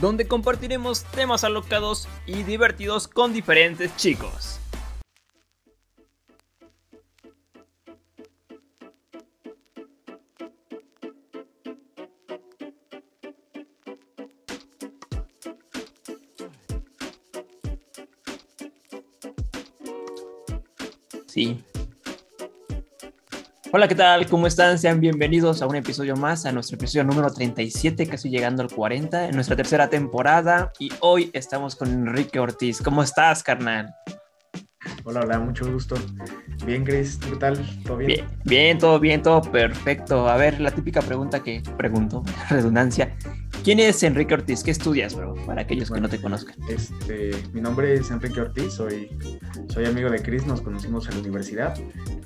donde compartiremos temas alocados y divertidos con diferentes chicos. Sí. Hola, ¿qué tal? ¿Cómo están? Sean bienvenidos a un episodio más, a nuestro episodio número 37, casi llegando al 40, en nuestra tercera temporada. Y hoy estamos con Enrique Ortiz. ¿Cómo estás, carnal? Hola, hola, mucho gusto. Bien, Chris, ¿qué tal? ¿Todo bien? Bien, bien, todo bien, todo perfecto. A ver, la típica pregunta que pregunto, redundancia. ¿Quién es Enrique Ortiz? ¿Qué estudias, bro? Para aquellos que no te conozcan. Este, mi nombre es Enrique Ortiz, soy, soy amigo de Chris, nos conocimos en la universidad.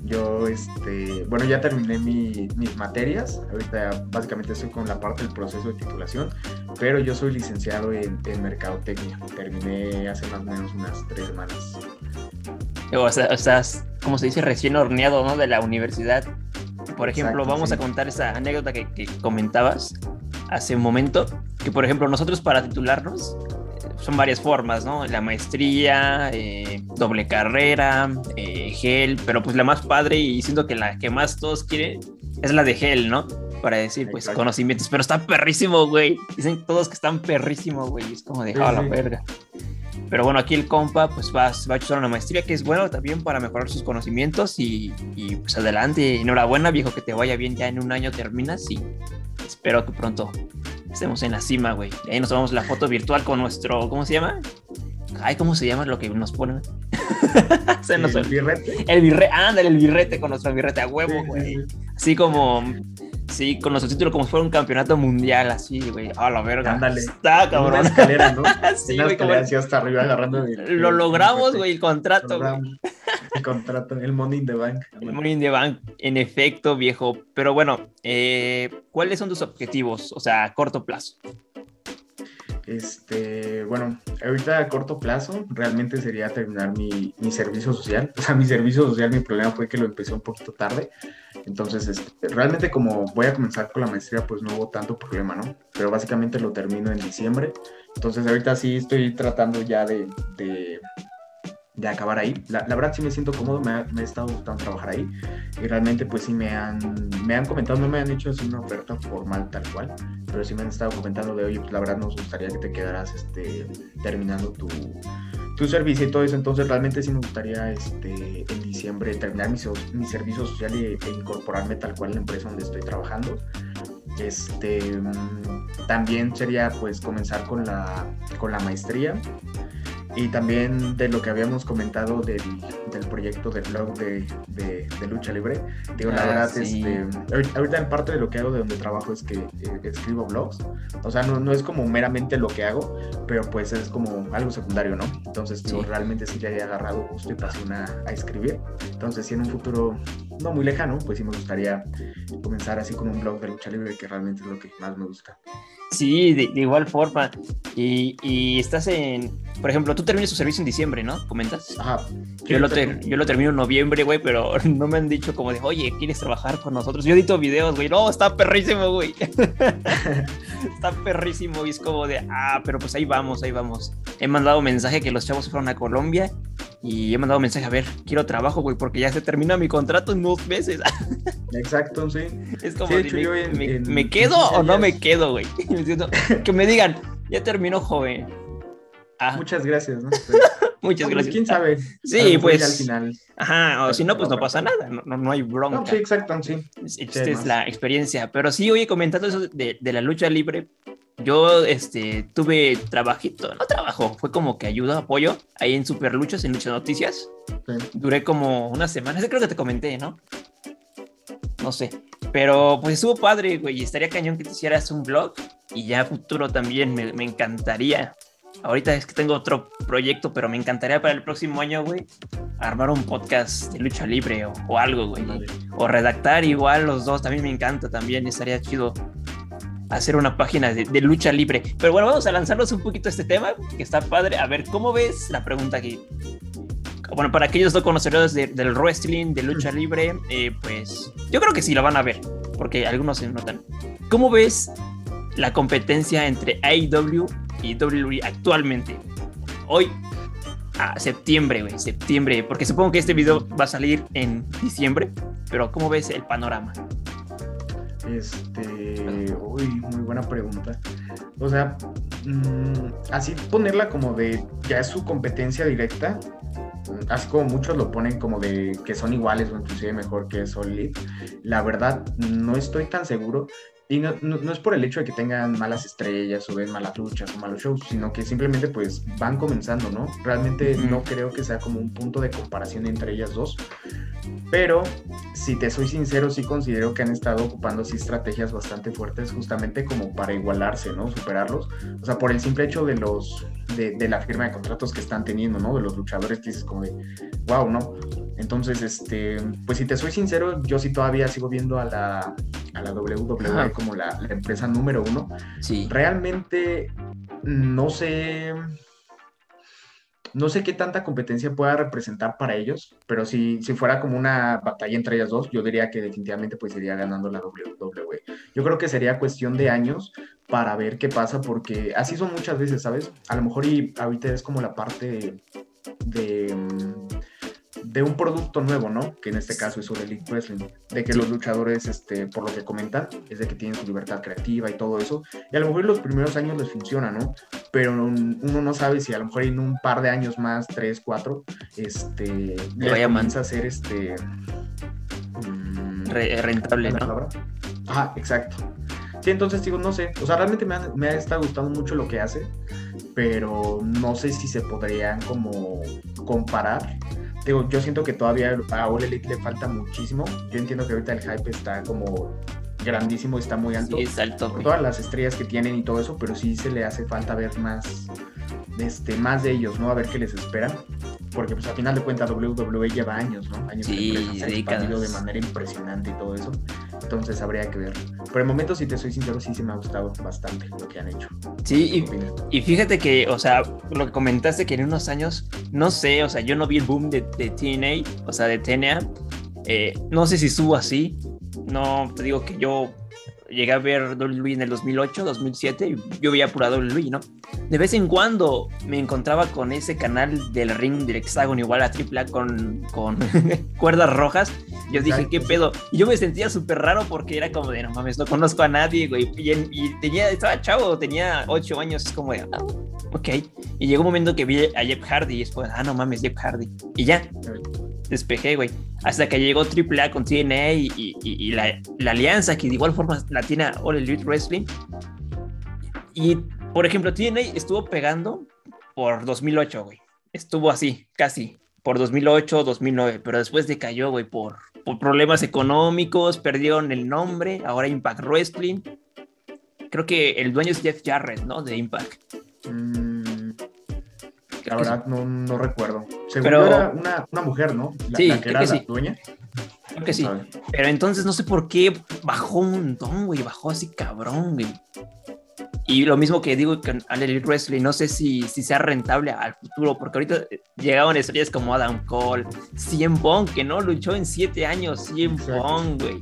Yo, este, bueno, ya terminé mis materias, ahorita básicamente estoy con la parte del proceso de titulación, pero yo soy licenciado en, en Mercadotecnia. Terminé hace más o menos unas tres semanas. O sea, estás, como se dice, recién horneado, ¿no? De la universidad. Por ejemplo, Exacto, vamos sí. a contar esa anécdota que, que comentabas hace un momento, que por ejemplo nosotros para titularnos eh, son varias formas, ¿no? La maestría, eh, doble carrera, eh, gel, pero pues la más padre y siento que la que más todos quieren es la de gel, ¿no? Para decir, pues, Exacto. conocimientos, pero está perrísimo, güey. Dicen todos que están perrísimo, güey. Es como de, Sí, "Ah, la verga. Pero bueno, aquí el compa pues va, va a estudiar una maestría que es bueno también para mejorar sus conocimientos y, y, pues adelante, enhorabuena viejo, que te vaya bien, ya en un año terminas y espero que pronto estemos en la cima, güey. Ahí nos tomamos la foto virtual con nuestro, ¿cómo se llama? Ay, ¿cómo se llama lo que nos ponen? Se nos El birrete. el birrete, ándale, el birrete con nuestro birrete a huevo, güey. sí, sí. Así como, sí, con nuestro título como si fuera un campeonato mundial, así, güey. A la verga. Ándale. Está, En cabrón. Una escalera, ¿no? Sí, Una escalera así hasta arriba agarrando. el- Lo logramos, güey, el contrato, güey. El contrato, el money in the bank. El Money in the Bank, en efecto, viejo. Pero bueno, eh, ¿cuáles son tus objetivos? O sea, a corto plazo. Este, bueno, ahorita a corto plazo realmente sería terminar mi, mi servicio social. O sea, mi servicio social, mi problema fue que lo empecé un poquito tarde. Entonces, este, realmente como voy a comenzar con la maestría, pues no hubo tanto problema, ¿no? Pero básicamente lo termino en diciembre. Entonces, ahorita sí estoy tratando ya de, de, de acabar ahí. La, la verdad sí me siento cómodo, me ha, me ha estado gustando trabajar ahí. Y realmente pues sí me han, me han comentado, no me han hecho así una oferta formal tal cual, pero sí me han estado comentando de, oye, pues la verdad nos gustaría que te quedaras este, terminando tu, tu servicio y todo eso. Entonces realmente sí me gustaría este, en diciembre terminar mi, mi servicio social e incorporarme tal cual en la empresa donde estoy trabajando. Este, mm, también sería pues comenzar con la, con la maestría y también de lo que habíamos comentado del, del proyecto del blog de, de- de lucha libre. Digo, la Ah, verdad, sí. este, ahori- ahorita en parte de lo que hago de donde trabajo es que eh, escribo blogs. O sea, no, no es como meramente lo que hago, pero pues es como algo secundario, ¿no? Entonces, digo, Sí. realmente sí le he agarrado gusto y pasión a, a escribir. Entonces, si en un futuro no muy lejano, pues sí me gustaría comenzar así con un blog de lucha libre, que realmente es lo que más me gusta. Sí, de, de igual forma. Y, y estás en, por ejemplo, tú terminas tu servicio en diciembre, ¿no? ¿Comentas? Ajá. Yo lo, ter- yo lo termino en noviembre, güey, pero no me han dicho como de, oye, ¿quieres trabajar con nosotros? Yo edito videos, güey. No, está perrísimo, güey. está perrísimo y es como de, ah, pero pues ahí vamos, ahí vamos. He mandado mensaje que los chavos fueron a Colombia y he mandado mensaje, a ver, quiero trabajo, güey, porque ya se termina mi contrato en dos meses. Exacto, sí. es como, Sí, hecho, ¿me, yo en- me- en me quedo 15 o no me quedo, güey? Que me digan, ya terminó, joven. Ah, Muchas gracias, ¿no? muchas No, pues, gracias. ¿Quién sabe? Sí, pues. ya al final. Ajá, o si no, pues no pasa nada, no, no, no hay bronca. No, sí, exacto, sí. Es- Sí, Esta es más. la experiencia. Pero sí, oye, comentando eso de, de la lucha libre, yo este, tuve trabajito, no trabajo, fue como que ayuda, apoyo ahí en Super Luchas, en Lucha Noticias. Duré como una semana, creo que te comenté, ¿no? No sé. Pero pues estuvo padre, güey. y Estaría cañón que te hicieras un blog y ya a futuro también me, me encantaría. ahorita es que tengo otro proyecto, pero me encantaría para el próximo año, güey, armar un podcast de lucha libre o, algo, güey. O redactar igual los dos, también me encanta, también estaría chido hacer una página de, lucha libre. Pero bueno, vamos a lanzarnos un poquito a este tema, que está padre. A ver, ¿cómo ves la pregunta aquí? Bueno, para aquellos no conocedores del wrestling, de lucha libre, eh, pues yo creo que sí lo van a ver, porque algunos se notan. ¿Cómo ves la competencia entre AEW y WWE actualmente? Hoy, a septiembre, güey, septiembre, porque supongo que este video va a salir en diciembre, pero ¿cómo ves el panorama? Este, uy, muy buena pregunta. O sea, mm, así ponerla como de ya es su competencia directa, así como muchos lo ponen como de que son iguales o inclusive mejor que Solid, la verdad no estoy tan seguro. Y no, no, es por el hecho de que tengan malas estrellas o ven malas luchas o malos shows, sino que simplemente pues van comenzando, ¿no? Realmente no creo que sea como un punto de comparación entre ellas dos. Pero, si te soy sincero, sí considero que han estado ocupando sí estrategias bastante fuertes justamente como para igualarse, ¿no? Superarlos. O sea, por el simple hecho de los de, de la firma de contratos que están teniendo, ¿no? De los luchadores que dices como de, wow, ¿no? Entonces, este, pues si te soy sincero, yo sí todavía sigo viendo a la, a la WWE como la, empresa número uno. Sí. Realmente no sé. No sé qué tanta competencia pueda representar para ellos, pero si, si fuera como una batalla entre ellas dos, yo diría que definitivamente pues iría ganando la WWE. Yo creo que sería cuestión de años para ver qué pasa, porque así son muchas veces, ¿sabes? A lo mejor y ahorita es como la parte de de un producto nuevo, ¿no? Que en este caso es el Elite Wrestling, de que los luchadores, este, por lo que comentan, es de que tienen su libertad creativa y todo eso, y a lo mejor en los primeros años les funciona, ¿no? Pero uno no sabe si a lo mejor en un par de años más, tres, cuatro, este, le vaya comienza a ser este... Mm, rentable, ¿no? Ah, exacto. Sí, entonces digo, no sé, o sea, realmente me ha, me ha estado gustando mucho lo que hace, pero no sé si se podrían como comparar digo, yo siento que todavía a All Elite le falta muchísimo. Yo entiendo que ahorita el hype está como grandísimo, está muy alto. Sí, es alto. Por todas las estrellas que tienen y todo eso, pero sí se le hace falta ver más, este, más de ellos, ¿no? A ver qué les esperan. Porque pues al final de cuentas WWE lleva años, ¿no? Años sí, se ha expandido de manera impresionante y todo eso. Entonces habría que ver. Por el momento, si te soy sincero, sí, sí me ha gustado bastante lo que han hecho. Sí, y, fíjate que, o sea, lo que comentaste que en unos años, no sé, o sea, yo no vi el boom de, de TNA, o sea, de TNA. Eh, no sé si estuvo así. No, te digo que yo llegué a ver WWE en el 2008, 2007, y yo veía pura WWE, ¿no? De vez en cuando me encontraba con ese canal del ring del hexágono igual a AAA con, con cuerdas rojas. Yo dije, ¿qué pedo? Y yo me sentía súper raro porque era como de, no mames, no conozco a nadie, güey. Y, tenía, estaba chavo, tenía 8 años, es como de, ah, ok. Y llegó un momento que vi a Jeff Hardy y después, ah, no mames, Jeff Hardy. Y ya, despejé, güey. Hasta que llegó AAA con TNA y, la, alianza que de igual forma la tiene All Elite Wrestling. Y, por ejemplo, TNA estuvo pegando por 2008, güey. Estuvo así, casi, por 2008, 2009, pero después decayó, güey, por, por problemas económicos, perdieron el nombre, ahora Impact Wrestling. Creo que el dueño es Jeff Jarrett, ¿no? De Impact. Mm, la verdad, no, no, recuerdo. Seguro Pero... era una, una, mujer, ¿no? La, sí, la que era que la sí. dueña. Creo que sí. Pero entonces no sé por qué bajó un montón, güey. Bajó así cabrón, güey. Y lo mismo que digo con All Elite Wrestling, no sé si, si sea rentable al futuro, porque ahorita llegaban estrellas como Adam Cole, Cien Pong, que no luchó en siete años, Cien Pong, güey.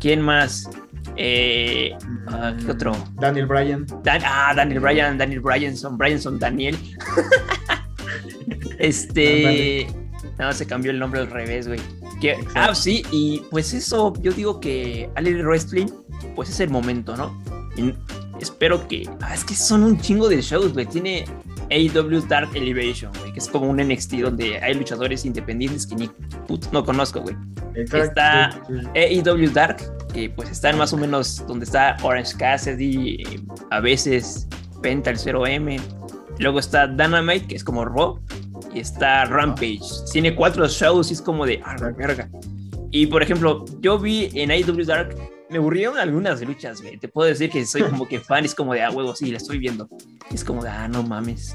¿Quién más? Eh, ah, ¿Qué otro? Daniel Bryan. ah, Daniel Bryan, Daniel Bryanson, Bryanson Daniel. este. No, se cambió el nombre al revés, güey. ah, sí, y pues eso, yo digo que Ali Wrestling, pues es el momento, ¿no? Y espero que. Ah, es que son un chingo de shows, güey. Tiene AEW Dark Elevation, güey, que es como un NXT donde hay luchadores independientes que ni puto no conozco, güey. Está AEW Dark, que pues están más o menos donde está Orange Cassidy, a veces Penta el 0M. Luego está Dynamite, que es como Raw, y está Rampage. Tiene cuatro shows y es como de, ah, verga. Y por ejemplo, yo vi en AEW Dark me aburrieron algunas luchas, güey. Te puedo decir que soy como que fan, es como de, ah, huevo, sí, la estoy viendo. Es como de, ah, no mames.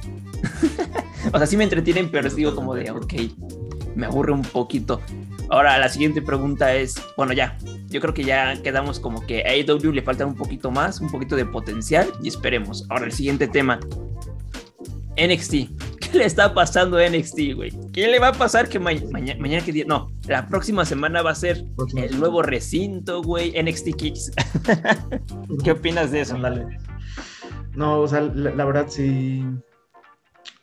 o sea, sí me entretienen, pero digo como de, ok, me aburre un poquito. Ahora, la siguiente pregunta es, bueno, ya, yo creo que ya quedamos como que a AEW le falta un poquito más, un poquito de potencial y esperemos. Ahora, el siguiente tema. NXT. ¿Qué le está pasando a NXT, güey? ¿Qué le va a pasar que mañana, mañana que día? No, la próxima semana va a ser el nuevo recinto, güey, NXT Kicks. ¿Qué opinas de eso? No, o sea, la, verdad sí.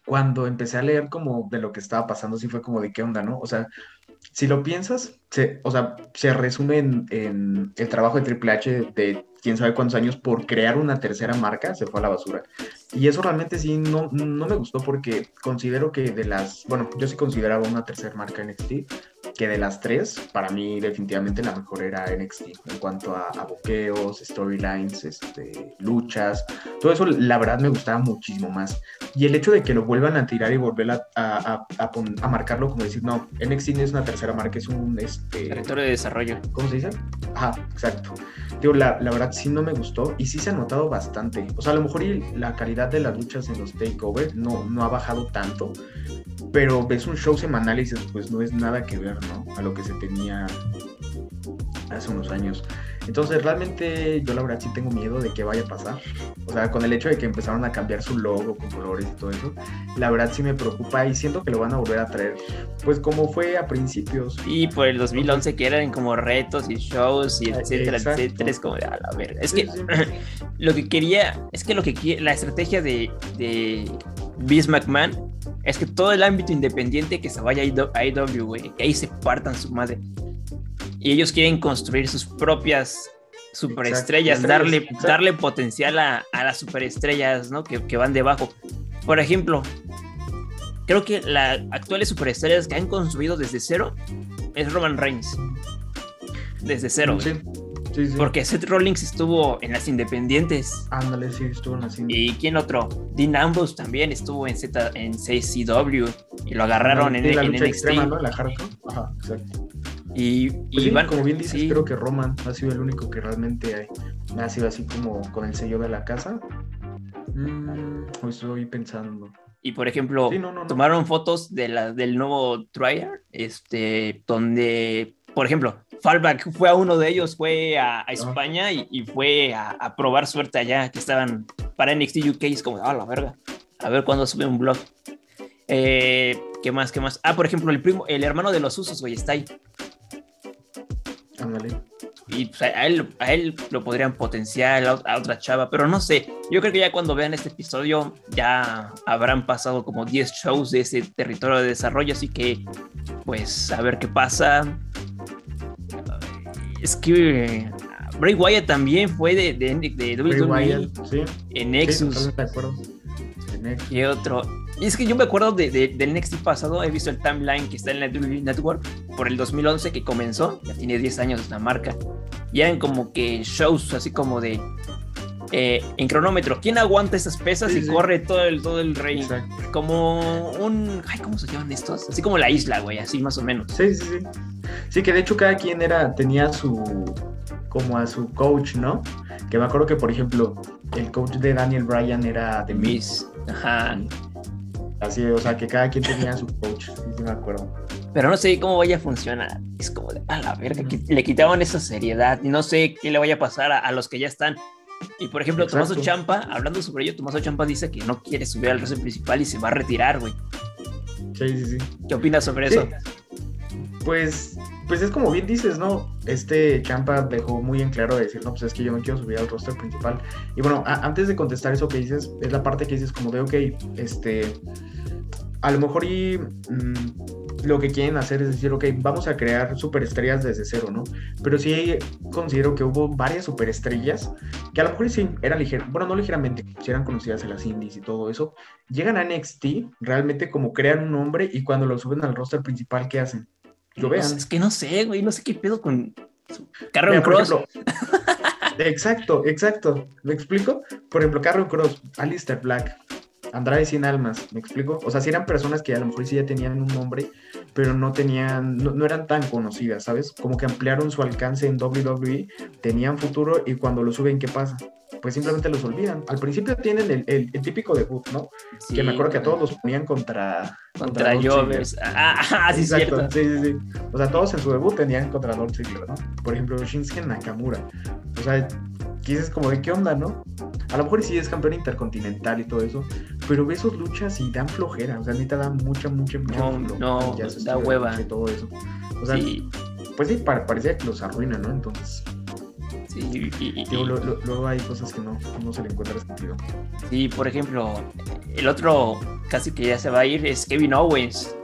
Cuando empecé a leer como de lo que estaba pasando, sí fue como de qué onda, ¿no? O sea, si lo piensas, se, o sea, se resume en, el trabajo de Triple H de quién sabe cuántos años por crear una tercera marca, se fue a la basura. Y eso realmente sí no, no me gustó porque considero que de las, bueno, yo sí consideraba una tercera marca NXT, que de las tres, para mí definitivamente la mejor era NXT en cuanto a, a boqueos, storylines, este, luchas, todo eso la verdad me gustaba muchísimo más. Y el hecho de que lo vuelvan a tirar y volver a, a, a, marcarlo como decir, no, NXT no es una tercera marca, es un... Este, Territorio de desarrollo. ¿Cómo se dice? Ajá, exacto. Digo, la, la verdad sí no me gustó y sí se ha notado bastante. O sea, a lo mejor la calidad de las luchas en los takeovers no, no ha bajado tanto, pero ves un show semanal y dices, pues no es nada que ver, ¿no? A lo que se tenía hace unos años. Entonces, realmente yo la verdad sí tengo miedo de que vaya a pasar. O sea, con el hecho de que empezaron a cambiar su logo con colores y todo eso, la verdad sí me preocupa y siento que lo van a volver a traer, pues como fue a principios. Y por el 2011 que eran como retos y shows y etcétera, etcétera, es como de a la verga. Es que lo que quería, es que lo que la estrategia de, de Vince McMahon es que todo el ámbito independiente que se vaya a IW, güey, que ahí se partan su madre y ellos quieren construir sus propias superestrellas, darle, darle potencial a, las superestrellas ¿no? que, van debajo. Por ejemplo, creo que las actuales superestrellas que han construido desde cero es Roman Reigns. Desde cero. Sí. Sí, Porque Seth Rollins estuvo en las independientes. Ándale, sí, estuvo en las independientes. ¿Y quién otro? Dean Ambrose también estuvo en Z, en CCW y lo agarraron en, la en lucha Extrema, ¿no? La hardcore. Ajá, exacto. Y, pues como bien dices, creo que Roman ha sido el único que realmente ha, sido así como con el sello de la casa. Mm, estoy pensando. Y por ejemplo, tomaron fotos de la, del nuevo Trier, este, donde, por ejemplo, Fallback fue a uno de ellos, fue a, España y, fue a, probar suerte allá, que estaban para NXT UK, es como, ah, la verga, a ver cuándo sube un blog. Eh, ¿Qué más? ¿Qué más? Ah, por ejemplo, el primo, el hermano de los usos, güey, está ahí. Y pues, a, él, a él lo podrían potenciar a otra chava, pero no sé. Yo creo que ya cuando vean este episodio ya habrán pasado como 10 shows de ese territorio de desarrollo, así que pues a ver qué pasa. Es que Bray Wyatt también fue de, de, de WWE en Nexus. Y otro. Y es que yo me acuerdo de, del NXT pasado, he visto el timeline que está en la WWE Network por el 2011 que comenzó, ya tiene 10 años la marca. Y eran como que shows así como de eh, en cronómetro. ¿Quién aguanta esas pesas y corre todo el, todo el rey? Como un. Ay, ¿cómo se llaman estos? Así como la isla, güey, así más o menos. Sí, sí, sí. Sí, que de hecho cada quien era, tenía su. como a su coach, ¿no? Que me acuerdo que, por ejemplo, el coach de Daniel Bryan era de Miss. Ajá. Así, o sea, que cada quien tenía su coach, sí, me acuerdo. Pero no sé cómo vaya a funcionar. Es como de, a la verga, que le quitaban esa seriedad. Y no sé qué le vaya a pasar a, los que ya están. Y por ejemplo, Tomaso Champa, hablando sobre ello, Tomaso Champa dice que no quiere subir al roster principal y se va a retirar, güey. Sí, sí, sí. ¿Qué opinas sobre eso? Pues pues es como bien dices, ¿no? Este Champa dejó muy en claro de decir, no, pues es que yo no quiero subir al roster principal. Y bueno, antes de contestar eso que dices, es la parte que dices como de, ok, este, a lo mejor y mm, lo que quieren hacer es decir, ok, vamos a crear superestrellas desde cero, ¿no? Pero sí considero que hubo varias superestrellas que a lo mejor sí eran ligeras, bueno, no ligeramente, si eran conocidas en las indies y todo eso, llegan a NXT, realmente como crean un nombre y cuando lo suben al roster principal, ¿qué hacen? Lo vean. es que no sé, güey, no sé qué pedo con Carron Cross. exacto, exacto. ¿Me explico? Por ejemplo, Carron Cross, Alistair Black, Andrade Sin Almas, ¿me explico? O sea, si eran personas que a lo mejor sí ya tenían un nombre, pero no tenían, no, eran tan conocidas, ¿sabes? Como que ampliaron su alcance en WWE, tenían futuro y cuando lo suben, ¿qué pasa? Pues simplemente los olvidan. Al principio tienen el, el, típico debut, ¿no? que me acuerdo que a todos los ponían contra... Contra, contra Ah, ah, sí, Exacto, sí, sí, sí. O sea, todos en su debut tenían contra Dolph Ziggler, ¿no? Por ejemplo, Shinsuke Nakamura. O sea, dices como de qué onda, ¿no? A lo mejor sí es campeón intercontinental y todo eso, pero ves sus luchas y dan flojera, o sea, neta da mucha, mucha, mucha No, no, da hueva. Y todo eso. O sea, pues sí, parecía que los arruina, ¿no? Entonces... Sí, y, luego hay cosas que no, no se le encuentra sentido. Sí, por ejemplo, el otro casi que ya se va a ir es Kevin Owens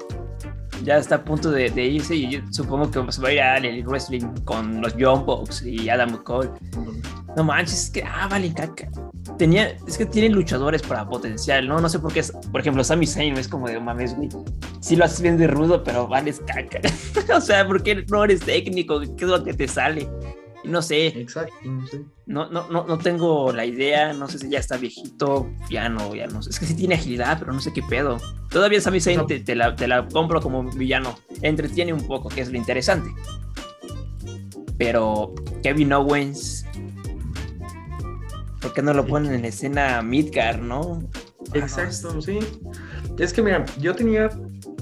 ya está a punto de, irse y yo supongo que se va a ir al wrestling con los Young Bucks y Adam Cole. No manches, es que, ah, vale, caca. Tenía, es que tienen luchadores para potencial, ¿no? No sé por qué, es, por ejemplo, Sami Zayn es como de, mames, güey, sí lo haces bien de rudo, pero vales caca. o sea, ¿por qué no eres técnico? ¿Qué es lo que te sale? No sé. Exacto, no, no, no, no tengo la idea, no sé si ya está viejito, ya no, ya no sé. Es que sí tiene agilidad, pero no sé qué pedo. Todavía Sami Zayn te, la, te la compro como villano. Entretiene un poco, que es lo interesante. Pero Kevin Owens, ¿por qué no lo ponen en escena Midgar, no? Exacto, sí. Es que mira, yo tenía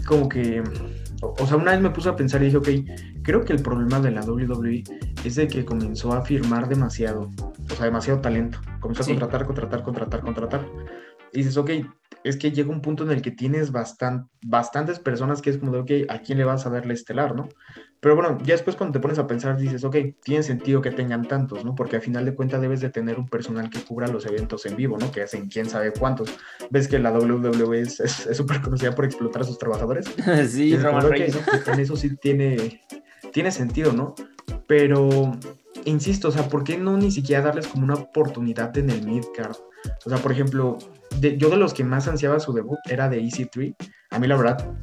como que, o sea, una vez me puse a pensar y dije, ok, creo que el problema de la WWE es de que comenzó a firmar demasiado, o sea, demasiado talento. Comenzó a contratar, contratar, contratar, contratar. Y dices, ok, es que llega un punto en el que tienes bastantes personas que es como de, ok, ¿a quién le vas a darle estelar, no? Pero bueno, ya después cuando te pones a pensar dices, ok, tiene sentido que tengan tantos, ¿no? Porque al final de cuentas debes de tener un personal que cubra los eventos en vivo, ¿no? Que hacen quién sabe cuántos. Ves que la WWE es súper conocida por explotar a sus trabajadores. sí, Roman Reigns. En eso sí tiene, tiene sentido, ¿no? Pero, insisto, o sea, ¿por qué no ni siquiera darles como una oportunidad en el midcard? O sea, por ejemplo, yo de los que más ansiaba su debut era de EC3. A mí la verdad,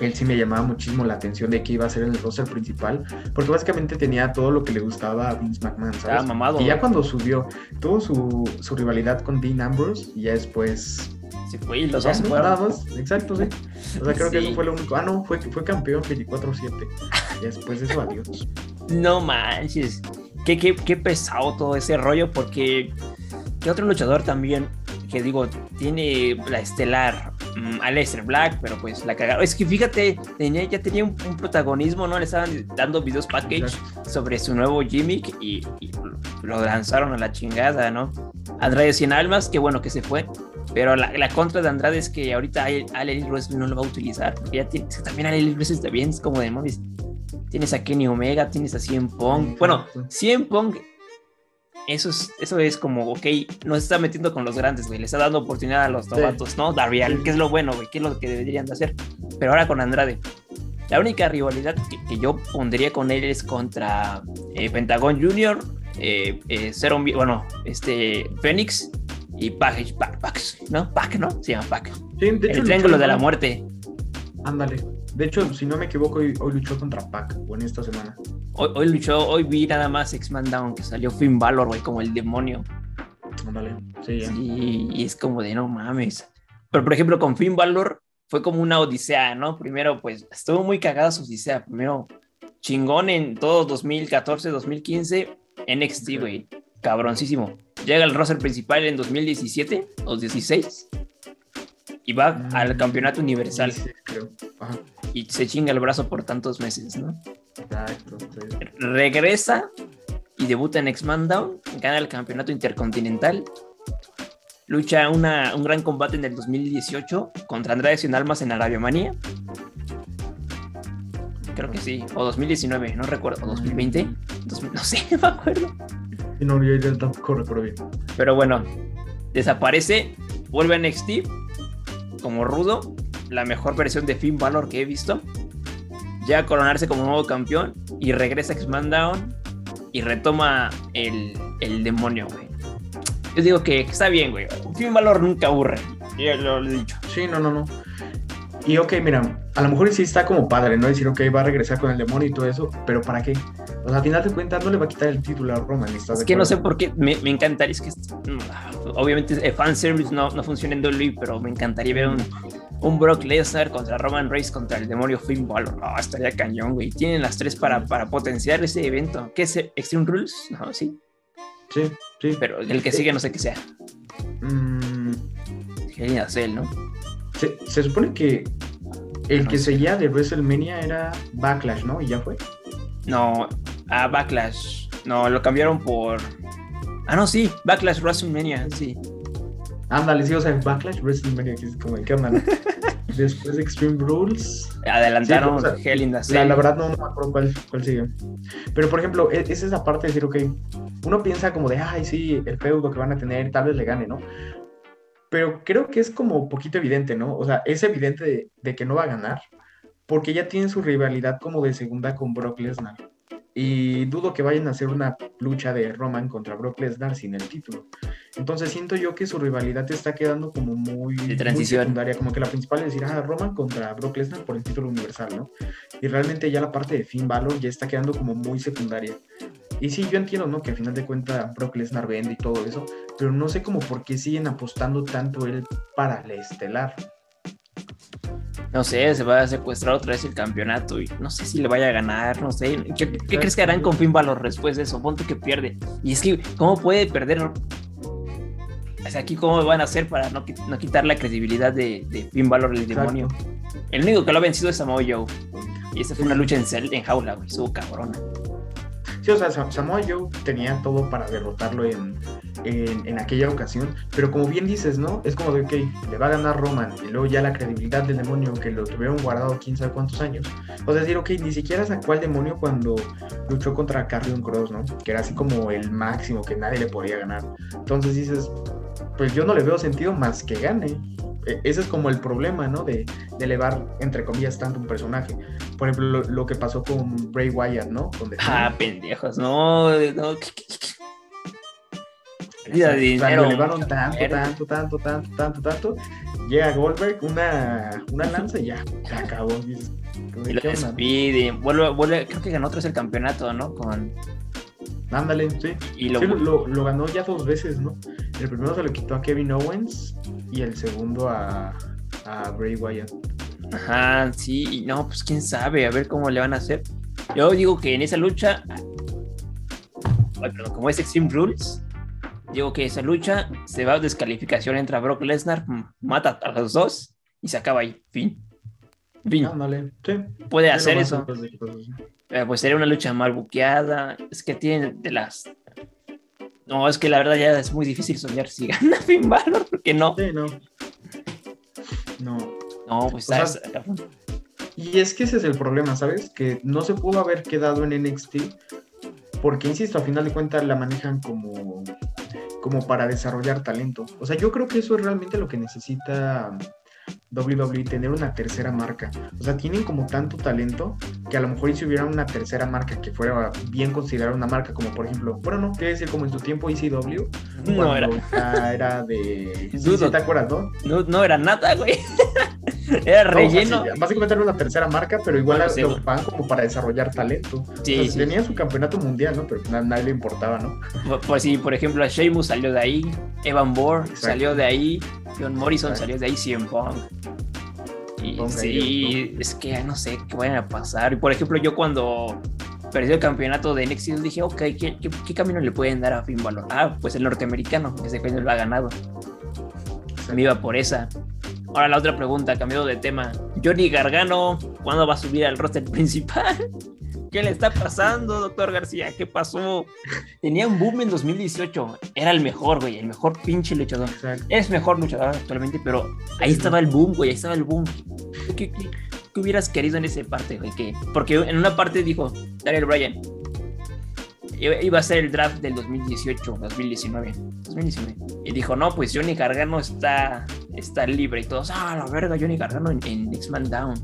él sí me llamaba muchísimo la atención de que iba a ser en el roster principal, porque básicamente tenía todo lo que le gustaba a Vince McMahon, ¿sabes? mamado. Y ya cuando subió, tuvo su, su rivalidad con Dean Ambrose y ya después se fue y los dos se fueron. exacto, sí. O sea, creo que eso fue lo único. Ah, no, fue, fue campeón 24-7. Después de eso, adiós. No manches. Qué, qué, qué pesado todo ese rollo, porque ¿qué otro luchador también que digo, tiene la estelar um, Aleister Black, pero pues la cagaron. Es que fíjate, tenía, ya tenía un, protagonismo, ¿no? Le estaban dando videos package sobre su nuevo gimmick y, lo lanzaron a la chingada, ¿no? Andrade Cien Almas, que bueno que se fue, pero la, contra de Andrade es que ahorita Ale Wrestling no lo va a utilizar, porque ya tiene, también Ale Wrestling está bien, es como de mames. Tienes a Kenny Omega, tienes a Cien Pong. Bueno, Cien Pong eso es, eso es como, ok, nos está metiendo con los grandes, güey, le está dando oportunidad a los novatos, ¿no? Darvial, que es lo bueno, güey, que es lo que deberían de hacer. Pero ahora con Andrade. La única rivalidad que, yo pondría con él es contra eh, Pentagon Junior, eh, eh bueno, este, Phoenix y Package, Pack, ¿no? Pack, ¿no? Se llama Pack. el triángulo de la muerte. Ándale. De hecho, si no me equivoco, hoy, luchó contra Pac, o en esta semana. Hoy, luchó, hoy vi nada más X-Man Down, que salió Finn Balor, güey, como el demonio. Ándale, sí, sí, y es como de no mames. Pero por ejemplo, con Finn Balor fue como una odisea, ¿no? Primero, pues estuvo muy cagada su odisea. Primero, chingón en todo 2014, 2015, NXT, güey. Cabroncísimo. Llega el roster principal en 2017 o 16 y va mm, al campeonato universal. Y se chinga el brazo por tantos meses, ¿no? Exacto. Regresa y debuta en X-Man Down, gana el campeonato intercontinental. Lucha una, un gran combate en el 2018 contra Andrade Sin Almas en Arabia Manía. Creo que sí, o 2019, no recuerdo, o 2020, no sé, no me acuerdo. No, yo tampoco recuerdo bien. Pero bueno, desaparece, vuelve a NXT como rudo, la mejor versión de Finn Balor que he visto. Llega a coronarse como nuevo campeón y regresa a X-Man y retoma el, el demonio, güey. Yo digo que está bien, güey. Finn Balor nunca aburre. Ya lo, he dicho. Sí, no, no, no. Y ok, mira, a lo mejor sí está como padre, ¿no? Decir, ok, va a regresar con el demonio y todo eso, pero ¿para qué? Sea, al final de cuentas no le va a quitar el título a Roman. es que no sé por qué, me, me encantaría, es que obviamente el fanservice no, no funciona en WWE, pero me encantaría ver un, un Brock Lesnar contra Roman Reigns contra el demonio Finn Balor. No, estaría cañón, güey. Tienen las tres para, para potenciar ese evento. ¿Qué es Extreme Rules? No, sí. Sí, sí. Pero el que sigue no sé qué sea. Mm, Genial, ¿no? se, se supone que el que seguía de WrestleMania era Backlash, ¿no? Y ya fue. No, a Backlash. No, lo cambiaron por. Ah, no, sí, Backlash WrestleMania, sí. Ándale, sí, o sea, Backlash WrestleMania, que es como el que andan. Después Extreme Rules. Adelantaron Sí, o sea, Hell in the La, la verdad no, no me acuerdo cuál, cuál sigue. Pero por ejemplo, e- es esa parte de decir, ok, uno piensa como de, ay, sí, el feudo que van a tener, tal vez le gane, ¿no? Pero creo que es como poquito evidente, ¿no? O sea, es evidente de, de que no va a ganar, porque ya tiene su rivalidad como de segunda con Brock Lesnar. Y dudo que vayan a hacer una lucha de Roman contra Brock Lesnar sin el título. Entonces siento yo que su rivalidad está quedando como muy, transición. secundaria, como que la principal es decir, ah, Roman contra Brock Lesnar por el título universal, ¿no? Y realmente ya la parte de Finn Balor ya está quedando como muy secundaria. Y sí, yo entiendo, ¿no? Que al final de cuentas Brock Lesnar vende y todo eso, pero no sé como por qué siguen apostando tanto él para la estelar. No sé, se va a secuestrar otra vez el campeonato y no sé si le vaya a ganar, no sé. ¿Qué, qué crees que harán con Finn Balor después de eso? Ponte que pierde. Y es que, ¿cómo puede perder? O sea, aquí, ¿cómo van a hacer para no, no quitar la credibilidad de, de Finn Balor, el Exacto. demonio? El único que lo ha vencido es Samoa Joe. Y esa fue una lucha en, cel- en jaula, güey. Estuvo cabrona. Sí, o sea, Sa- Samoa Joe tenía todo para derrotarlo en, en, en aquella ocasión, pero como bien dices, ¿no? Es como de, ok, le va a ganar Roman y luego ya la credibilidad del demonio que lo tuvieron guardado quién sabe cuántos años. O sea, decir, ok, ni siquiera sacó al demonio cuando luchó contra Carrion Cross, ¿no? Que era así como el máximo que nadie le podía ganar. Entonces dices, pues yo no le veo sentido más que gane. E- Ese es como el problema, ¿no? De, de elevar, entre comillas, tanto un personaje. Por ejemplo, lo, lo que pasó con Bray Wyatt, ¿no? Con Ah, pendejos, no, no. O sea, lo elevaron tanto, tanto, tanto, tanto, tanto, tanto. Llega Goldberg, una, una lanza y ya, se acabó. Y lo ¿qué onda, no? despide. Vuelve, vuelve, creo que ganó otra vez el campeonato, ¿no? Con, Ándale, sí. y lo, Sí, lo, lo ganó ya dos veces, ¿no? El primero se lo quitó a Kevin Owens y el segundo a, a Bray Wyatt. Ajá, sí, y no, pues quién sabe, a ver cómo le van a hacer. Yo digo que en esa lucha, perdón, como es Extreme Rules, digo que esa lucha se va a descalificación, entra Brock Lesnar, mata a los dos y se acaba ahí, fin. Fin, Ándale, sí. puede hacer eso, después Eh, pues sería una lucha mal buqueada, es que tienen de las... No, es que la verdad ya es muy difícil soñar si gana Finn Balor, porque no, Sí, no. No. no, pues O sea, Y es que ese es el problema, ¿sabes? Que no se pudo haber quedado en NXT porque, insisto, a final de cuentas la manejan como, como para desarrollar talento. O sea, yo creo que eso es realmente lo que necesita WWE, tener una tercera marca. O sea, tienen como tanto talento que a lo mejor si hubiera una tercera marca que fuera bien considerada una marca, como por ejemplo, bueno, no, quiere decir como en su tiempo ECW, no era, era de... Sí, Dudo. sí, ¿te acuerdas, no? no, no era nada, güey. Era No, o sea, relleno. sí, básicamente era una tercera marca, pero igual Bueno, sí, lo ocupaban como para desarrollar talento. Sí, Entonces, sí. Tenía su campeonato mundial, ¿no? Pero a nadie le importaba, ¿no? Pu- Pues sí, por ejemplo, Sheamus salió de ahí, Evan Bourne salió de ahí, John Morrison Exacto. salió de ahí, CM Punk. Y sí, es que no sé qué vayan a pasar. Y por ejemplo, yo cuando perdió el campeonato de NXT dije, ok, ¿qué, qué, qué camino le pueden dar a Finn Balor? Ah, pues el norteamericano, que ese lo ha ganado. Me iba por esa. Ahora la otra pregunta, cambiado de tema. Johnny Gargano, ¿cuándo va a subir al roster principal? ¿Qué le está pasando, doctor García? ¿Qué pasó? Tenía un boom en 2018. Era el mejor, güey, el mejor pinche luchador. Exacto. Es mejor luchador actualmente, pero ahí estaba el boom, güey, ahí estaba el boom. ¿Qué, qué- qué hubieras querido en esa parte, güey? Que- Porque en una parte dijo Daniel Bryan, iba a ser el draft del 2018, 2019, 2019. Y dijo, no, pues Johnny Gargano está, está libre y todos, ah, la verga, Johnny Gargano en, en Next Man Down.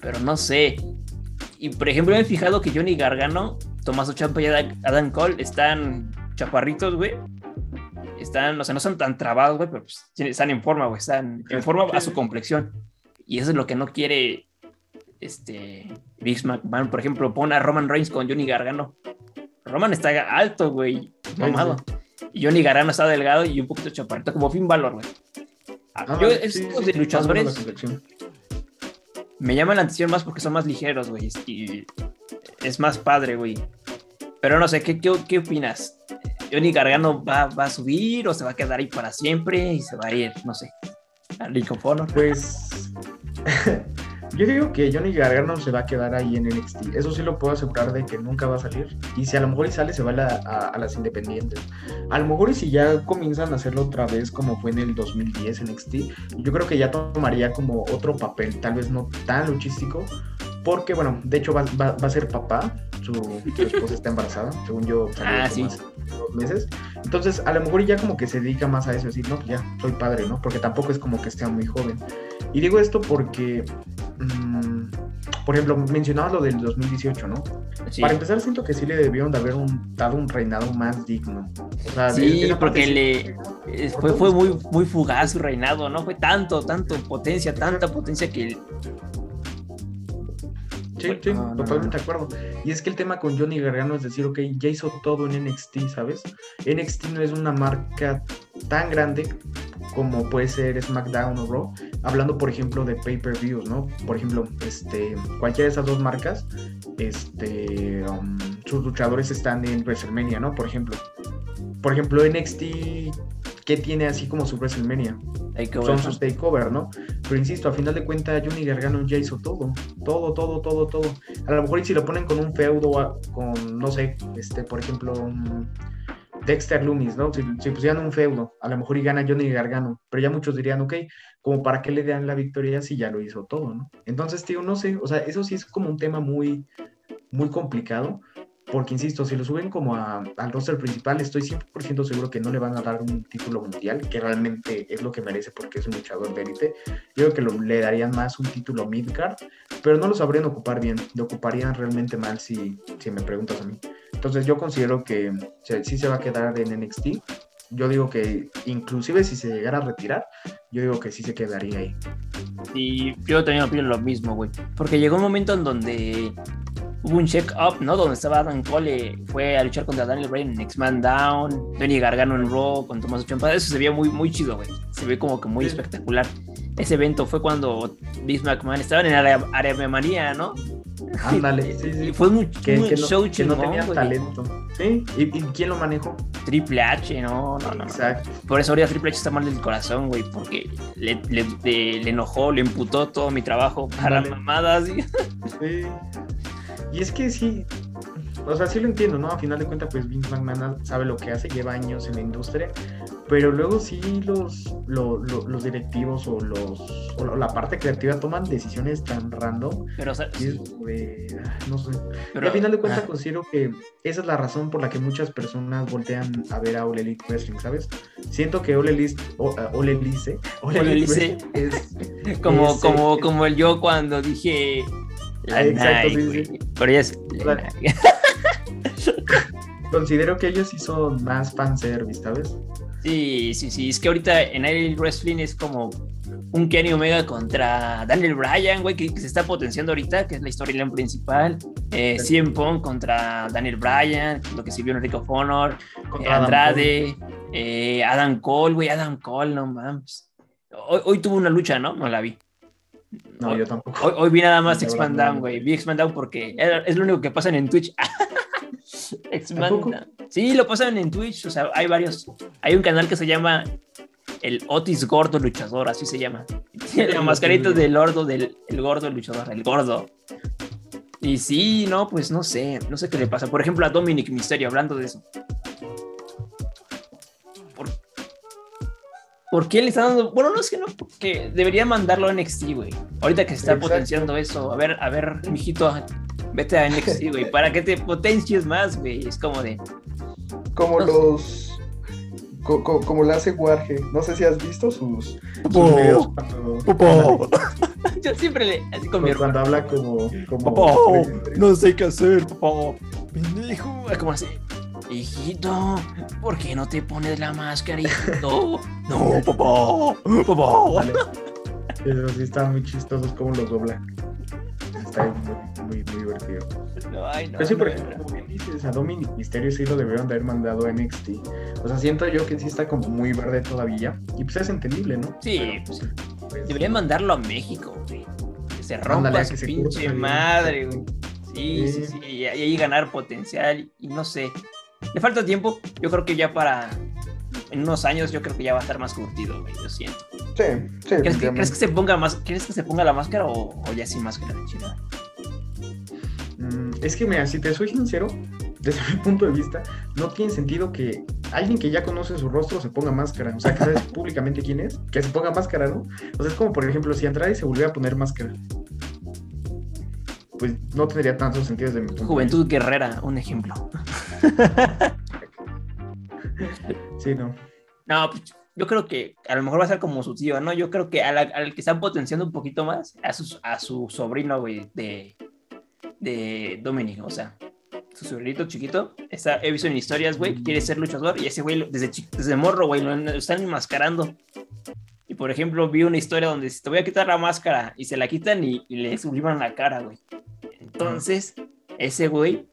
Pero no sé. Y por ejemplo, me he fijado que Johnny Gargano, Tomás Champa y Adam Cole están chaparritos, güey. Están, o sea, no son tan trabados, güey, pero pues, están en forma, güey. Están en forma a su complexión. Y eso es lo que no quiere este Big McMahon. Por ejemplo, pon a Roman Reigns con Johnny Gargano. Roman está alto, güey, mamado. Y Johnny Gargano está delgado y un poquito chaparrito, como Finn Balor, güey. Ah, Yo, estos sí, de sí, luchadores- Me llama la atención más porque son más ligeros, güey. Y es más padre, güey. Pero no sé, ¿qué, qué, qué opinas? ¿Johnny Gargano va, va a subir o se va a quedar ahí para siempre y se va a ir, no sé, al? Pues yo digo que Johnny Gargano se va a quedar ahí en NXT. Eso sí lo puedo asegurar de que nunca va a salir. Y si a lo mejor y sale, se va a, la- a- a las independientes. A lo mejor y si ya comienzan a hacerlo otra vez como fue en el 2010 NXT, yo creo que ya tomaría como otro papel, tal vez no tan luchístico. Porque, bueno, de hecho va, va- va a ser papá. Su, su esposa está embarazada, según yo Ah, sí. hace dos meses. Entonces, a lo mejor ya como que se dedica más a eso, decir, no, pues ya, soy padre, ¿no? Porque tampoco es como que esté muy joven. Y digo esto porque, mm, por ejemplo, mencionabas lo del 2018, ¿no? Sí, Para empezar, siento que sí le debieron de haber un- dado un reinado más digno. O sea, Sí, de porque le- eh, fue, fue muy, muy fugaz su reinado, ¿no? Fue tanto, tanto potencia, tanta potencia que Sí, sí, No, no, totalmente de acuerdo. Y es que el tema con Johnny Gargano es decir, ok, ya hizo todo en NXT, ¿sabes? NXT no es una marca tan grande como puede ser SmackDown o Raw. Hablando, por ejemplo, de pay-per-views, ¿no? Por ejemplo, este, cualquiera de esas dos marcas, este, um, sus luchadores están en WrestleMania, ¿no? Por ejemplo. Por ejemplo, NXT, ¿qué tiene así como su WrestleMania? son sus takeover, ¿no? Pero insisto, a final de cuentas, Johnny Gargano ya hizo todo, todo, todo, todo, todo. A lo mejor si lo ponen con un feudo, con, no sé, este, por ejemplo, un Dexter Loomis, ¿no? Si, si pusieran un feudo, a lo mejor y gana Johnny Gargano, pero ya muchos dirían, ok, como para qué le dan la victoria si ya lo hizo todo, ¿no? Entonces, tío, no sé, o sea, eso sí es como un tema muy, muy complicado. Porque, insisto, si lo suben como al roster principal, estoy 100% seguro que no le van a dar un título mundial, que realmente es lo que merece porque es un luchador de élite. Yo creo que le darían más un título midcard, pero no lo sabrían ocupar bien. Lo ocuparían realmente mal si, me preguntas a mí. Entonces yo considero que se- sí se va a quedar en NXT. Yo digo que inclusive si se llegara a retirar, yo digo que sí se quedaría ahí. Y yo también opino lo mismo, güey. Porque llegó un momento en donde hubo un check-up, ¿no? Donde estaba Adam Cole, fue a luchar contra Daniel Bryan en X-Man Down, Johnny Gargano en Raw, con Tomás Ciampa. Eso se veía muy, muy chido, güey. Se ve como que muy Sí. espectacular. Ese evento fue cuando Vince McMahon estaban en área, área manía, ¿no? Ándale, sí, sí. fue un, Que, un que no, show que no tenía güey. talento. Sí, ¿Y, y quién lo manejó? Triple H, no, no, no, no. Exacto. Por eso ahorita Triple H está mal del corazón, güey, porque le, le, le- le enojó, le imputó todo mi trabajo para Ándale. mamadas. Sí. Y es que sí, o sea, sí lo entiendo, ¿no? A final de cuentas, pues Vince McMahon sabe lo que hace, lleva años en la industria, pero luego sí los, lo- lo- los directivos o, los, o la parte creativa toman decisiones tan random Pero, o sea, es ah, no sé. pero- y al final de cuentas ah, considero que esa es la razón por la que muchas personas voltean a ver a All Elite Wrestling, ¿sabes? Siento que All Elite, o- uh, All Elite. Wrestling es, como, ese- como, como el yo cuando dije. La exacto, Nike, sí, sí. Pero ya es. la considero que ellos sí son más fanservice, ¿sabes? Sí, sí, sí. Es que ahorita en el wrestling es como un Kenny Omega contra Daniel Bryan, güey, que, que se está potenciando ahorita, que es la storyline principal. Eh, Sí. CM Punk contra Daniel Bryan, lo que se vio en Ring of Honor. eh, Contra Adam Andrade, eh, Adam Cole, güey, Adam Cole, no mames. Hoy, hoy tuvo una lucha, ¿no? No la vi. No, hoy, yo tampoco. hoy, hoy vi nada más X-Man. Down, güey. Vi X-Man Down porque es lo único que pasan en Twitch. X-Man. Down. Sí, lo pasan en Twitch. O sea, hay varios. Hay un canal que se llama el Otis Gordo Luchador, así se llama. Tiene la mascarita del gordo, del el gordo luchador, el gordo. Y sí, no, pues no sé, no sé qué le pasa. Por ejemplo, a Dominic Mysterio, hablando de eso. ¿Por qué le está dando? Bueno, no es que no, porque debería mandarlo a NXT, güey. Ahorita que se está Exacto. potenciando eso. A ver, a ver, mijito, vete a NXT, güey, para que te potencies más, güey. Es como de. Como No. los. co- co- como le hace Warge. No sé si has visto sus, sus Sus videos cuando, Yo siempre le. Así con mi cuando, habla como, como tres- no sé qué hacer, papá. Pendejo. Como así. Hijito, ¿por qué no te pones la máscara, hijito? No, papá, papá. Vale. Pero sí están muy chistosos como los dobla. Está muy, muy, muy divertido. No, ay, no, Pero sí, por no, ejemplo, no. como bien dices, a Dominic Mysterio sí lo debieron de haber mandado a NXT. O sea, siento yo que sí está como muy verde todavía. Y pues es entendible, ¿no? Sí, Pero, pues, pues, deberían mandarlo a México, güey. Que se rompa Ándale, su que pinche madre, güey. Sí, sí, Sí. sí. Y ahí ganar potencial. Y no sé. Le falta tiempo. Yo creo que ya para. En unos años, yo creo que ya va a estar más curtido, güey. Yo siento. Sí, sí, ¿Crees que, crees que se ponga más, ¿Crees que se ponga la máscara o, o ya sin máscara de chingada? Mm, es que, mira, si te soy sincero, desde mi punto de vista, no tiene sentido que alguien que ya conoce su rostro se ponga máscara. O sea, que sabes públicamente quién es, que se ponga máscara, ¿no? O sea, es como, por ejemplo, si Andrade se volviera a poner máscara. Pues no tendría tanto sentido desde mi punto Juventud Guerrera, un ejemplo. Sí, no. No, pues, yo creo que a lo mejor va a ser como su tío, ¿no? Yo creo que a la- al que están potenciando un poquito más, a su, a su sobrino, güey, de, de Dominic, o sea, su sobrinito chiquito, está, he visto en historias, güey, que quiere ser luchador y ese güey, desde, desde morro, güey, lo, lo están enmascarando. Y por ejemplo, vi una historia donde si te voy a quitar la máscara y se la quitan y, y le subliman la cara, güey. Entonces, ese güey,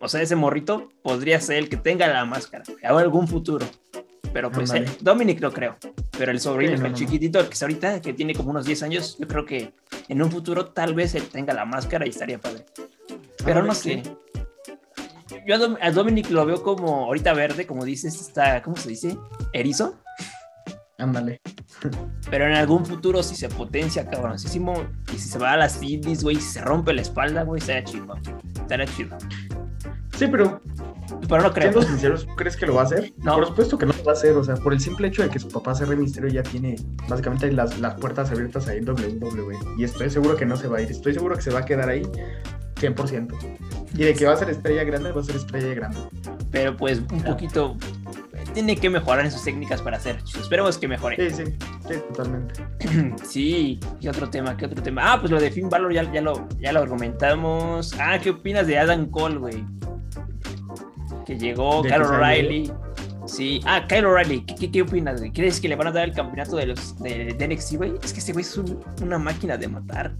o sea, ese morrito, podría ser el que tenga la máscara, güey, a algún futuro. Pero pues eh, Dominic no creo. Pero el sobrino, Sí, no, el no. chiquitito, el que está ahorita, que tiene como unos 10 años, yo creo que en un futuro tal vez él tenga la máscara y estaría padre. Pero Ah, no sí. sé. Yo a, Dom- a Dominic lo veo como ahorita verde, como dices, está, ¿cómo se dice? Erizo. Ándale. Pero en algún futuro, si se potencia cabroncísimo y si se va a las indies, güey, si se rompe la espalda, güey, estaría chido. Estaría chido. Sí, pero Pero no creo. siendo sinceros, ¿tú crees que lo va a hacer? No. Por supuesto que no lo va a hacer, o sea, por el simple hecho de que su papá sea Rey Misterio ya tiene básicamente las, las puertas abiertas ahí en WWE. Y estoy seguro que no se va a ir, estoy seguro que se va a quedar ahí 100%. Y de que va a ser estrella grande, va a ser estrella grande. Pero pues un poquito. Tiene que mejorar en sus técnicas para hacer. Esperemos que mejore. Sí, sí, sí, totalmente. Sí, ¿qué otro tema? ¿Qué otro tema? Ah, pues lo de Finn Balor ya, ya, lo, ya lo argumentamos. Ah, ¿qué opinas de Adam Cole, güey? Que llegó, ¿De Kyle? O'Reilly. Sí, ah, Kyle O'Reilly, ¿qué, qué, qué opinas? ¿Crees que le van a dar el campeonato de los de, de NXT, güey? Es que ese güey es un- una máquina de matar.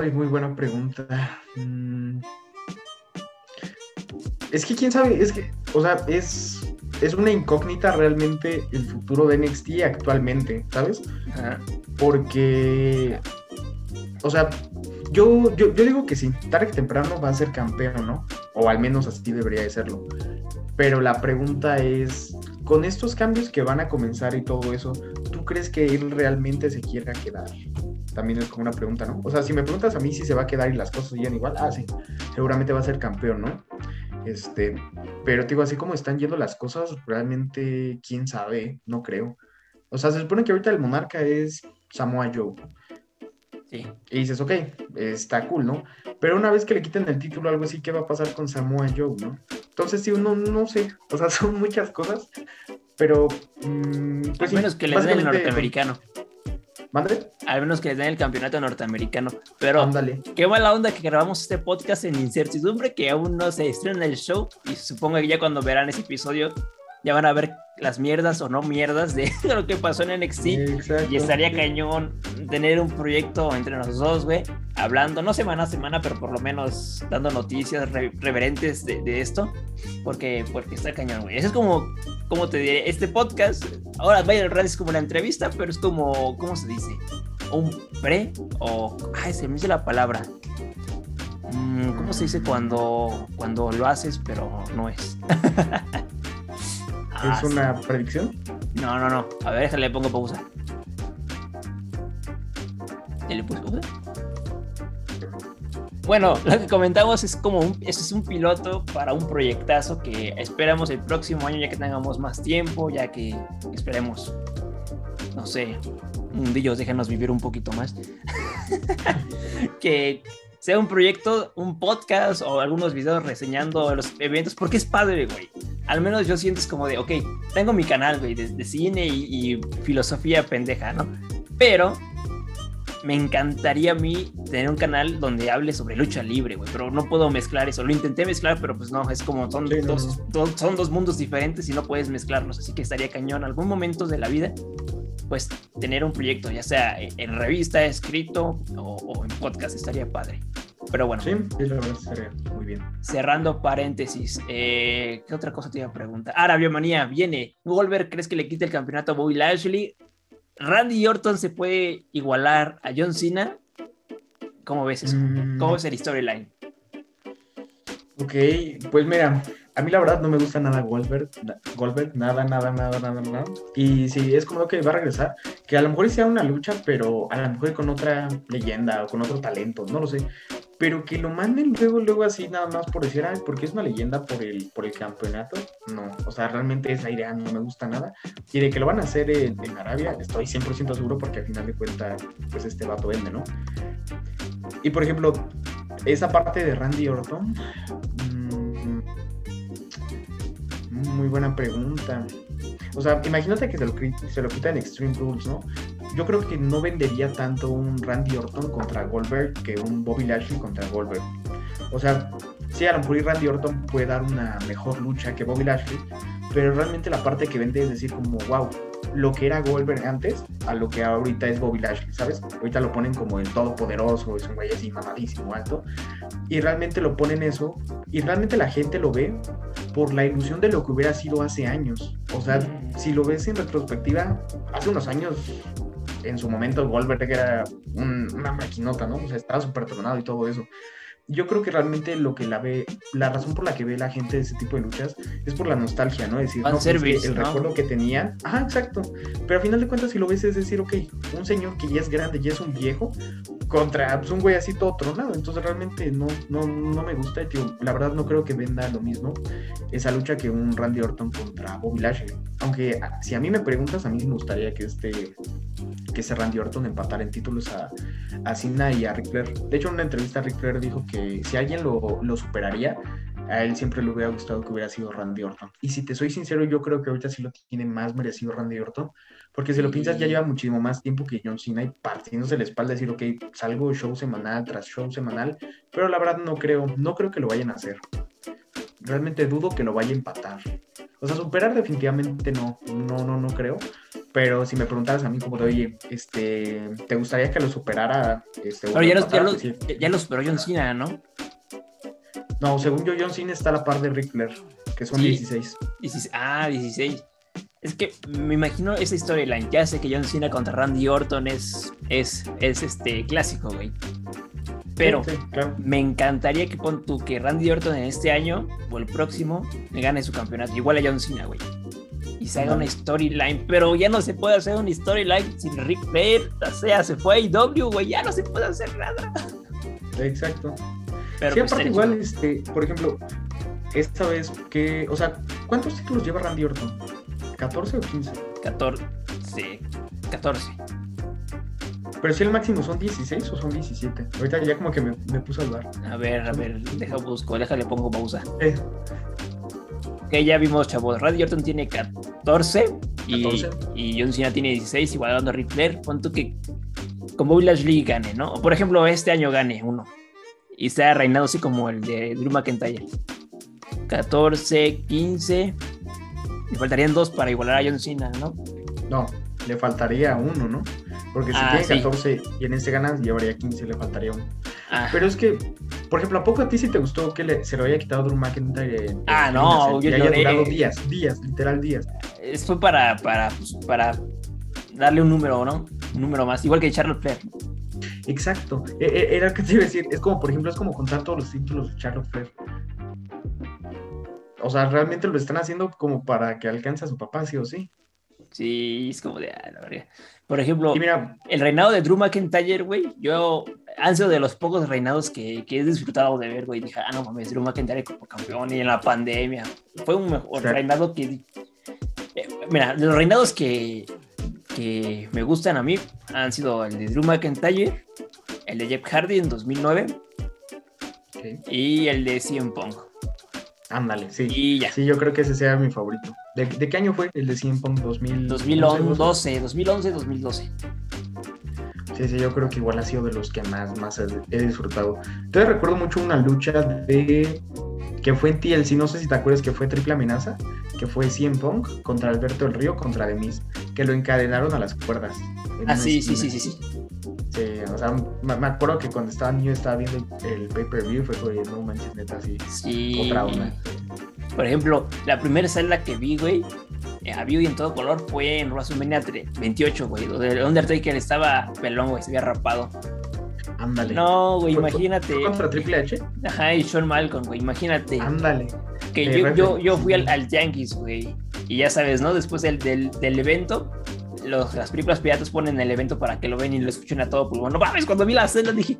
Ay, muy buena pregunta. Mm. Es que quién sabe, es que, o sea, es, es una incógnita realmente el futuro de NXT actualmente, ¿sabes? Ajá. Porque, o sea, yo, yo, digo que sí, tarde que temprano va a ser campeón, ¿no? O al menos así debería de serlo. Pero la pregunta es, con estos cambios que van a comenzar y todo eso, ¿tú crees que él realmente se quiera quedar? También es como una pregunta, ¿no? O sea, si me preguntas a mí si se va a quedar y las cosas siguen igual, ah, sí, seguramente va a ser campeón, ¿no? Este, pero te digo, así como están yendo las cosas, realmente, quién sabe, no creo. O sea, se supone que ahorita el monarca es Samoa Joe. Sí. Y dices, ok, está cool, ¿no? Pero una vez que le quiten el título, algo así, ¿qué va a pasar con Samoa Joe, no? Entonces, sí, uno no sé. O sea, son muchas cosas. Pero. mm, pues Al sí, menos que le den el norteamericano. ¿Mande? Al menos que le den el campeonato norteamericano. Pero Ándale. Qué mala onda que grabamos este podcast en incertidumbre, que aún no se estrena el show. Y supongo que ya cuando verán ese episodio, ya van a ver las mierdas o no mierdas de lo que pasó en NXT. Exacto. Y estaría cañón tener un proyecto entre los dos, güey, hablando, no semana a semana, pero por lo menos dando noticias re- reverentes de, de esto, porque, porque está cañón, güey. Eso es como, como te diré, este podcast, ahora vaya Radio es como una entrevista, pero es como, ¿cómo se dice? Un pre o, ay, se me dice la palabra. Mm, ¿Cómo se dice cuando, cuando lo haces, pero no es? Ah, ¿Es una predicción? no, no, no. A ver, déjale, le pongo pausa. ¿Ya le puse pausa? Bueno, lo que comentamos es como un, es un piloto para un proyectazo que esperamos el próximo año ya que tengamos más tiempo, ya que esperemos, no sé, mundillos, déjenos vivir un poquito más. que sea un proyecto, un podcast o algunos videos reseñando los eventos, porque es padre, güey. Al menos yo siento es como de, ok, tengo mi canal, güey, de, de cine y, y filosofía pendeja, ¿no? Pero me encantaría a mí tener un canal donde hable sobre lucha libre, güey, pero no puedo mezclar eso. Lo intenté mezclar, pero pues no, es como son, Sí, dos, no. dos- son dos mundos diferentes y no puedes mezclarlos, así que estaría cañón. Algún momento de la vida, pues tener un proyecto, ya sea en revista, escrito o, o en podcast, estaría padre. Pero bueno. Sí, sí, la verdad estaría muy bien. Cerrando paréntesis, eh, ¿qué otra cosa te iba a preguntar? Ahora, Biomanía, viene. Goldberg, ¿crees que le quite el campeonato a Bobby Lashley? ¿Randy Orton se puede igualar a John Cena? ¿Cómo ves eso? Mm. ¿Cómo es el storyline? Ok, pues mira, a mí la verdad no me gusta nada Goldberg, Goldberg, nada, nada, nada, nada, nada. Y sí, es como que va a regresar, que a lo mejor sea una lucha, pero a lo mejor con otra leyenda o con otro talento, no lo sé. Pero que lo manden luego, luego así nada más por decir, ay, porque es una leyenda por el, por el campeonato, no. O sea, realmente esa idea no me gusta nada. Y de que lo van a hacer en, Arabia, estoy 100% seguro porque al final de cuentas, pues este vato vende, ¿no? Y por ejemplo, esa parte de Randy Orton, muy buena pregunta. O sea, imagínate que se lo, se lo quita en Extreme Rules, ¿no? Yo creo que no vendería tanto un Randy Orton contra Goldberg que un Bobby Lashley contra Goldberg. O sea, sí, a lo mejor Randy Orton puede dar una mejor lucha que Bobby Lashley, pero realmente la parte que vende es decir como, wow, lo que era Goldberg antes a lo que ahorita es Bobby Lashley, ¿sabes? Ahorita lo ponen como el todopoderoso, es un güey así mamadísimo, alto, y realmente lo ponen eso, y realmente la gente lo ve por la ilusión de lo que hubiera sido hace años. O sea, si lo ves en retrospectiva, hace unos años, en su momento, Goldberg era un- una maquinota, ¿no? O sea, estaba súper tronado y todo eso. Yo creo que realmente lo que la ve, la razón por la que ve la gente de ese tipo de luchas es por la nostalgia, ¿no? Es decir, no, pues, es que Fanservice, el ¿no? recuerdo que tenían, ajá, exacto. Pero al final de cuentas, si lo ves, es decir, ok, un señor que ya es grande, ya es un viejo, contra pues, un güey así todo tronado. Entonces realmente no, no, no me gusta. La verdad no creo que venda lo mismo esa lucha que un Randy Orton contra Bobby Lashley. Aunque a- si a mí me preguntas, a mí me gustaría que este que ese Randy Orton empatara en títulos a, a Cena y a Ric Flair. De hecho, en una entrevista Ric Flair dijo que si alguien lo, lo superaría, a él siempre le hubiera gustado que hubiera sido Randy Orton. Y si te soy sincero, yo creo que ahorita sí lo tiene más merecido Randy Orton, porque si lo piensas ya lleva muchísimo más tiempo que John Cena y partiéndose la espalda decir, ok, salgo show semanal tras show semanal, pero la verdad no creo, no creo que lo vayan a hacer. Realmente dudo que lo vaya a empatar. O sea, superar definitivamente no, no, no, no creo. Pero si me preguntaras a mí como de, oye, este, ¿te gustaría que lo superara? Este, Pero ya lo lo, ya, lo, empatara? Sí. ya lo superó John Cena, ¿no? No, según yo, John Cena está a la par de Ric Flair, que son Sí. 16. 16 ah, 16. Es que me imagino esa storyline. Ya sé que John Cena contra Randy Orton es, es, es este clásico, güey. Pero Sí, sí, claro. me encantaría que pon tú que Randy Orton en este año o el próximo me gane su campeonato. Igual a John Cena, güey. Y se haga una storyline. Pero ya no se puede hacer una storyline sin Rick Flair. O sea, se fue a IW, güey. Ya no se puede hacer nada. Exacto. Pero sí, pues, aparte igual, este, por ejemplo, esta vez que, o sea, ¿cuántos títulos lleva Randy Orton? ¿14 o 15? 14. Sí, 14. Pero si el máximo son 16 o son 17. Ahorita ya como que me, me puse a dudar. A ver, a ver, deja busco, déjale pongo pausa. Eh, Ok, ya vimos, chavos. Randy Orton tiene 14 y, 14. y John Cena tiene 16, igualando a Ric Flair. Pon tú que con Bobby Lashley gane, ¿no? O por ejemplo, este año gane uno y sea reinado así como el de Drew McIntyre. 14, 15. Le faltarían dos para igualar a John Cena, ¿no? no, le faltaría uno, ¿no? Porque si Ah, tiene sí. 14 y en este ganas, llevaría 15, le faltaría uno. Ah, Pero es que, por ejemplo, ¿a poco a ti sí te gustó que le- se lo haya quitado Drew McIntyre? en- Ah, en no, yo haya durado días, días, literal días. es- fue para, para, pues, para darle un número, ¿no? Un número más, igual que Charlotte Flair. Exacto. E- e- Era lo que te iba a decir. Es como, por ejemplo, es como contar todos los títulos de Charlotte Flair. O sea, realmente lo están haciendo como para que alcance a su papá, sí o sí. Sí, es como de, ah, la verga. Por ejemplo, mira, el reinado de Drew McIntyre, güey, yo han sido de los pocos reinados que, que he disfrutado de ver, güey. Dije, ah, no mames, Drew McIntyre como campeón y en la pandemia. Fue un mejor reinado que. eh, mira, de los reinados que, que me gustan a mí han sido el de Drew McIntyre, el de Jeff Hardy en 2009 ok, y el de CM Punk. Ándale, sí. Y ya, Sí, yo creo que ese sea mi favorito. ¿De, de qué año fue el de CM Punk? 2000, 2011, 2011, 2012. Sí, sí, yo creo que igual ha sido de los que más, más he, disfrutado. Entonces recuerdo mucho una lucha de que fue en TLC, no sé si te acuerdas que fue triple amenaza, que fue CM Punk contra Alberto del Río contra The Miz, que lo encadenaron a las cuerdas. Ah, sí, sí, sí, sí, sí. Sí, o sea, me, acuerdo que cuando estaba niño estaba viendo el, pay-per-view, fue como, no manches, neta, así. Sí. Otra onda. Por ejemplo, la primera celda que vi, güey, eh, a vivo y en todo color fue en WrestleMania 3 28, güey, donde el Undertaker estaba pelón, güey, se había rapado. Ándale. No, güey, ¿Fue- imagínate. ¿Fue contra Triple H? Ajá, y Shawn Malcolm, güey, imagínate. Ándale. que eh, yo, yo, yo fui al, al Yankees, güey. Y ya sabes, ¿no? Después del, del, del evento, los, las películas piratas ponen el evento para que lo ven y lo escuchen a todo pulmón. No mames, cuando vi la celda dije.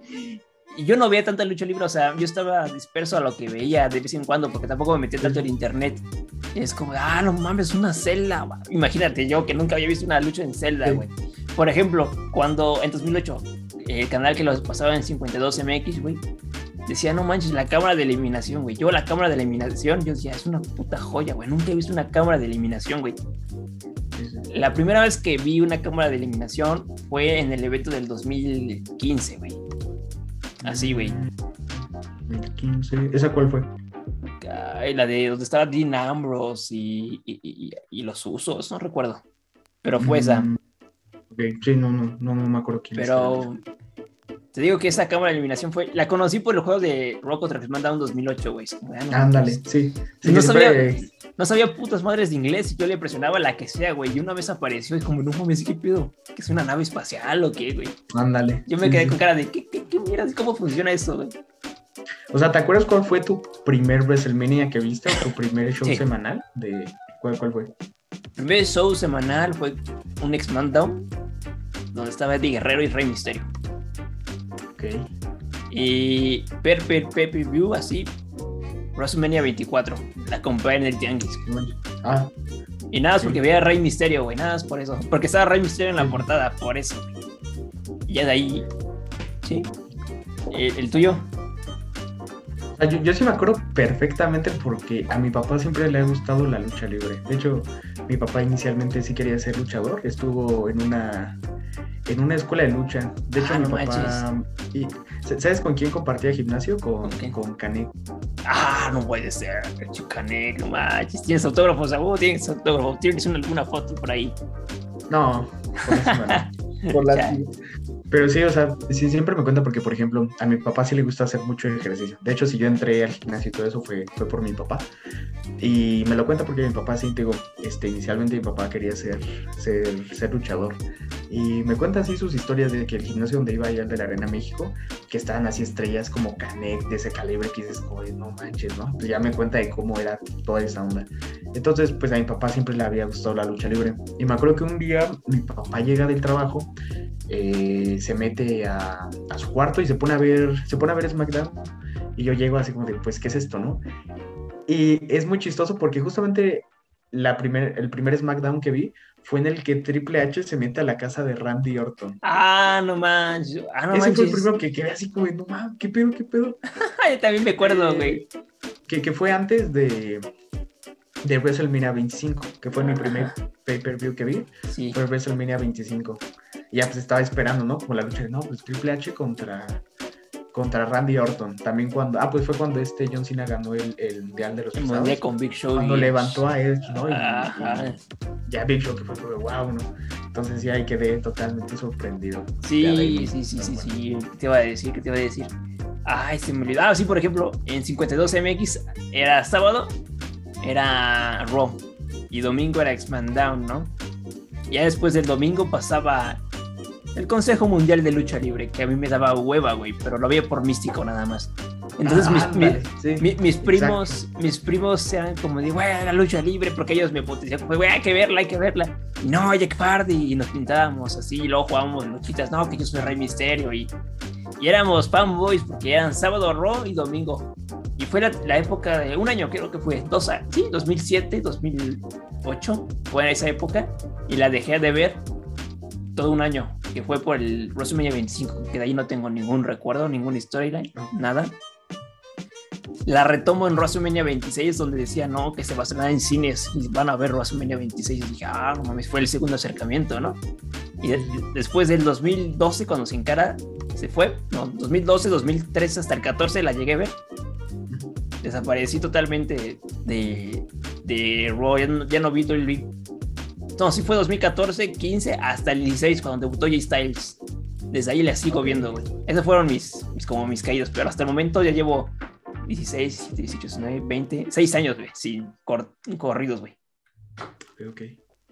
Y yo no veía tanta lucha libre, o sea, yo estaba disperso a lo que veía de vez en cuando, porque tampoco me metía tanto en internet. Y es como, ah, no mames, una celda. Imagínate yo que nunca había visto una lucha en celda, Sí. güey. Por ejemplo, cuando en 2008, el canal que los pasaba en 52MX, güey, decía, no manches, la cámara de eliminación, güey. Yo la cámara de eliminación, yo decía, es una puta joya, güey. Nunca he visto una cámara de eliminación, güey. La primera vez que vi una cámara de eliminación fue en el evento del 2015, güey. Así, güey. 2015. ¿Esa cuál fue? Ay, la de donde estaba Dean Ambrose y, y- y- y los usos, no recuerdo. Pero fue esa. Mm, Ok, sí, no, no, no, no me acuerdo quién. Pero te digo que esa cámara de eliminación fue. La conocí por el juego de Rock contra SmackDown 2008, güey. Ah, no Ándale, sí. sí No sabía, no sabía putas madres de inglés y yo le presionaba la que sea, güey. Y una vez apareció y como, no mames, ¿qué pedo? ¿Que es una nave espacial o qué, güey? Ándale. Yo me sí, quedé sí. con cara de, ¿qué, qué, qué mierda? ¿Cómo funciona eso, güey? O sea, ¿te acuerdas cuál fue tu primer WrestleMania que viste o tu primer show semanal? De... ¿Cuál, ¿Cuál fue? El primer show semanal fue un X-Man donde estaba Eddie Guerrero y Rey Misterio. Ok. Y per, per, per, per view así, WrestleMania 24. La compré en el Tianguis. Ah, Y nada Sí. porque veía a Rey Misterio, güey. Nada por eso. Porque estaba Rey Misterio en la portada, por eso. Y ya de ahí. Sí. El, el tuyo. yo, yo sí me acuerdo perfectamente porque a mi papá siempre le ha gustado la lucha libre. De hecho, mi papá inicialmente sí quería ser luchador. Estuvo en una en una escuela de lucha. De hecho, Ah, mi no papá... Y, ¿Sabes con quién compartía gimnasio? Con, ¿Con quién? con Canek. Ah, no puede ser. Chucanek, no manches. Tienes autógrafos, uh, tienes autógrafo. Tienes una, alguna foto por ahí. No, con eso no. Por la. Pero sí, o sea, sí, siempre me cuenta porque, por ejemplo, a mi papá sí le gusta hacer mucho ejercicio. De hecho, si yo entré al gimnasio y todo eso fue, fue por mi papá. Y me lo cuenta porque mi papá sí, digo, este, inicialmente mi papá quería ser, ser, ser luchador. Y me cuenta así sus historias de que el gimnasio donde iba allá, de la Arena México, que estaban así estrellas como Canek de ese calibre que dices, "Oye, no manches, ¿no? Pues ya me cuenta de cómo era toda esa onda. Entonces, pues a mi papá siempre le había gustado la lucha libre. Y me acuerdo que un día mi papá llega del trabajo eh, se mete a, a su cuarto y se pone a ver, se pone a ver SmackDown. Y yo llego así como de, pues, ¿qué es esto, no? Y es muy chistoso porque justamente la primer, el primer SmackDown que vi fue en el que Triple H se mete a la casa de Randy Orton. Ah, no manches. Ah, no Ese fue el manches. primero que quedé así como no mames, ¿qué pedo, qué pedo? Yo también me acuerdo, Eh, güey. Que, que fue antes de, de WrestleMania 25, que fue mi primer pay-per-view que vi. Sí. fue WrestleMania 25. Y ya pues estaba esperando, ¿no? Como la lucha de, no, pues Triple H contra, contra Randy Orton. También cuando, ah, pues fue cuando este John Cena ganó el, el Mundial de los El Pesados. con Big Show. Cuando y- levantó a Edge, ¿no? Y, Ajá. y ya Big Show que fue como, wow, ¿no? Entonces ya ahí quedé totalmente sorprendido. Sí, ahí, sí, sí, sí, bueno. sí. ¿Qué te iba a decir? ¿Qué te iba a decir? Ay, se me olvidó. Ah, sí, por ejemplo, en 52MX era sábado, era Raw. Y domingo era X-Man Down, ¿no? Ya después del domingo pasaba el Consejo Mundial de Lucha Libre, que a mí me daba hueva, güey, pero lo veía por místico nada más. Entonces Ah, mis, ándale, mis- sí, mi- mis exacto. primos, mis primos eran como de, güey, la lucha libre, porque ellos me potenciaban, güey, hay que verla, hay que verla. Y no, Jack Fardy, y nos pintábamos así, y luego jugábamos luchitas, no, que yo soy Rey Misterio, y, y éramos fanboys, porque eran sábado Raw y domingo. Y fue la, la época de un año, creo que fue, dos años, sí, 2007, 2008, fue en esa época, y la dejé de ver todo un año, que fue por el WrestleMania 25, que de ahí no tengo ningún recuerdo, ninguna storyline, No. nada. La retomo en WrestleMania 26, donde decía, no, que se va a estrenar en cines y van a ver WrestleMania 26. Y dije, ah, no mames, fue el segundo acercamiento, ¿no? Y de- después del 2012, cuando se encara, se fue, no, 2012, 2013 hasta el 14 la llegué a ver. Desaparecí totalmente de, de Raw, ya no, ya no vi WWE. No, sí fue 2014, 15, hasta el 16, cuando debutó Jay Styles. desde ahí la sigo viendo, güey. Esos fueron mis, mis, como mis caídos, pero hasta el momento ya llevo 16, 17, 18, 19, 20, 6 años, güey, sin cor- corridos, güey. Ok.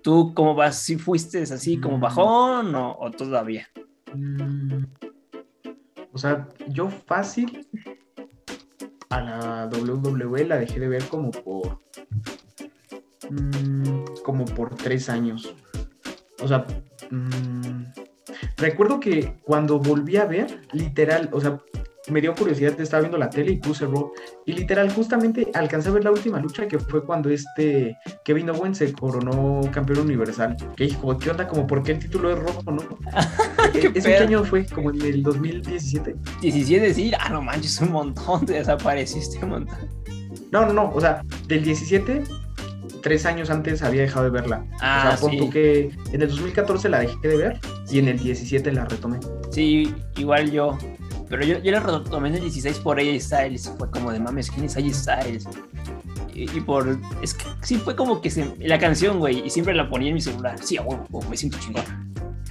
¿Tú cómo vas? ¿Si fuiste así como Mm. bajón o, o todavía? Mm, O sea, yo fácil a la WWE la dejé de ver como por mm, como por tres años. O sea, mm, recuerdo que cuando volví a ver, literal, o sea, me dio curiosidad, estaba viendo la tele y puse Raw. Y literal, justamente alcancé a ver la última lucha que fue cuando este Kevin Owens se coronó campeón universal. Que dijo, ¿qué onda? Como, ¿por qué el título es rojo, no? ¿Qué ¿Ese pedo? qué año fue? Como en el 2017. 17, sí, ah, no manches, un montón, te desapareciste un montón. No, no, no. O sea, del 17, tres años antes había dejado de verla. Ah, o sea, pon tú sí. que en el 2014 la dejé de ver y en el 17 la retomé. Sí, igual yo. Pero yo, yo la retomé en el 16 por AJ Styles. Fue como de mames, ¿quién es AJ Styles? Y, y por. Es que sí fue como que se, la canción, güey. Y siempre la ponía en mi celular. Sí, a huevo, huevo, me siento chingón.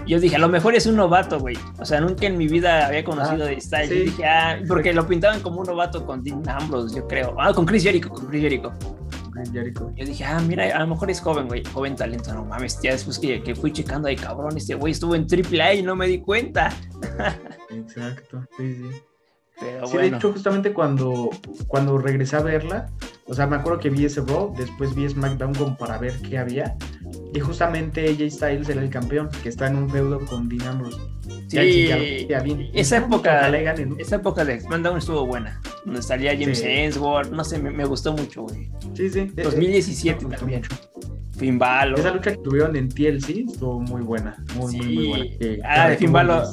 Y yo dije, a lo mejor es un novato, güey. O sea, nunca en mi vida había conocido Ah, de Styles. sí. Yo dije, ah, porque lo pintaban como un novato con Dean Ambrose, yo creo. Ah, con Chris Jericho, con Chris Jericho. Jericho. Yo dije, ah, mira, a lo mejor es joven, güey, joven talento, no mames, ya después que, que fui checando ahí, cabrón, este güey estuvo en AAA y no me di cuenta. Exacto. Sí, sí. Pero Sí, de hecho, justamente cuando, cuando regresé a verla, o sea, me acuerdo que vi ese Raw, después vi SmackDown como para ver qué había. Y justamente AJ Styles era el campeón, que está en un feudo con Dean Ambrose. Sí, ya, ya bien. esa No, época, ¿no? esa época de SmackDown estuvo buena, donde salía James Sí. No sé, me, me gustó mucho, güey. Sí, sí. eh, 2017 me gustó también. mucho. Finn Balor. Esa lucha que tuvieron en TLC estuvo muy buena. Muy, muy, muy Sí. buena. Que- Ah, de Finn Balor.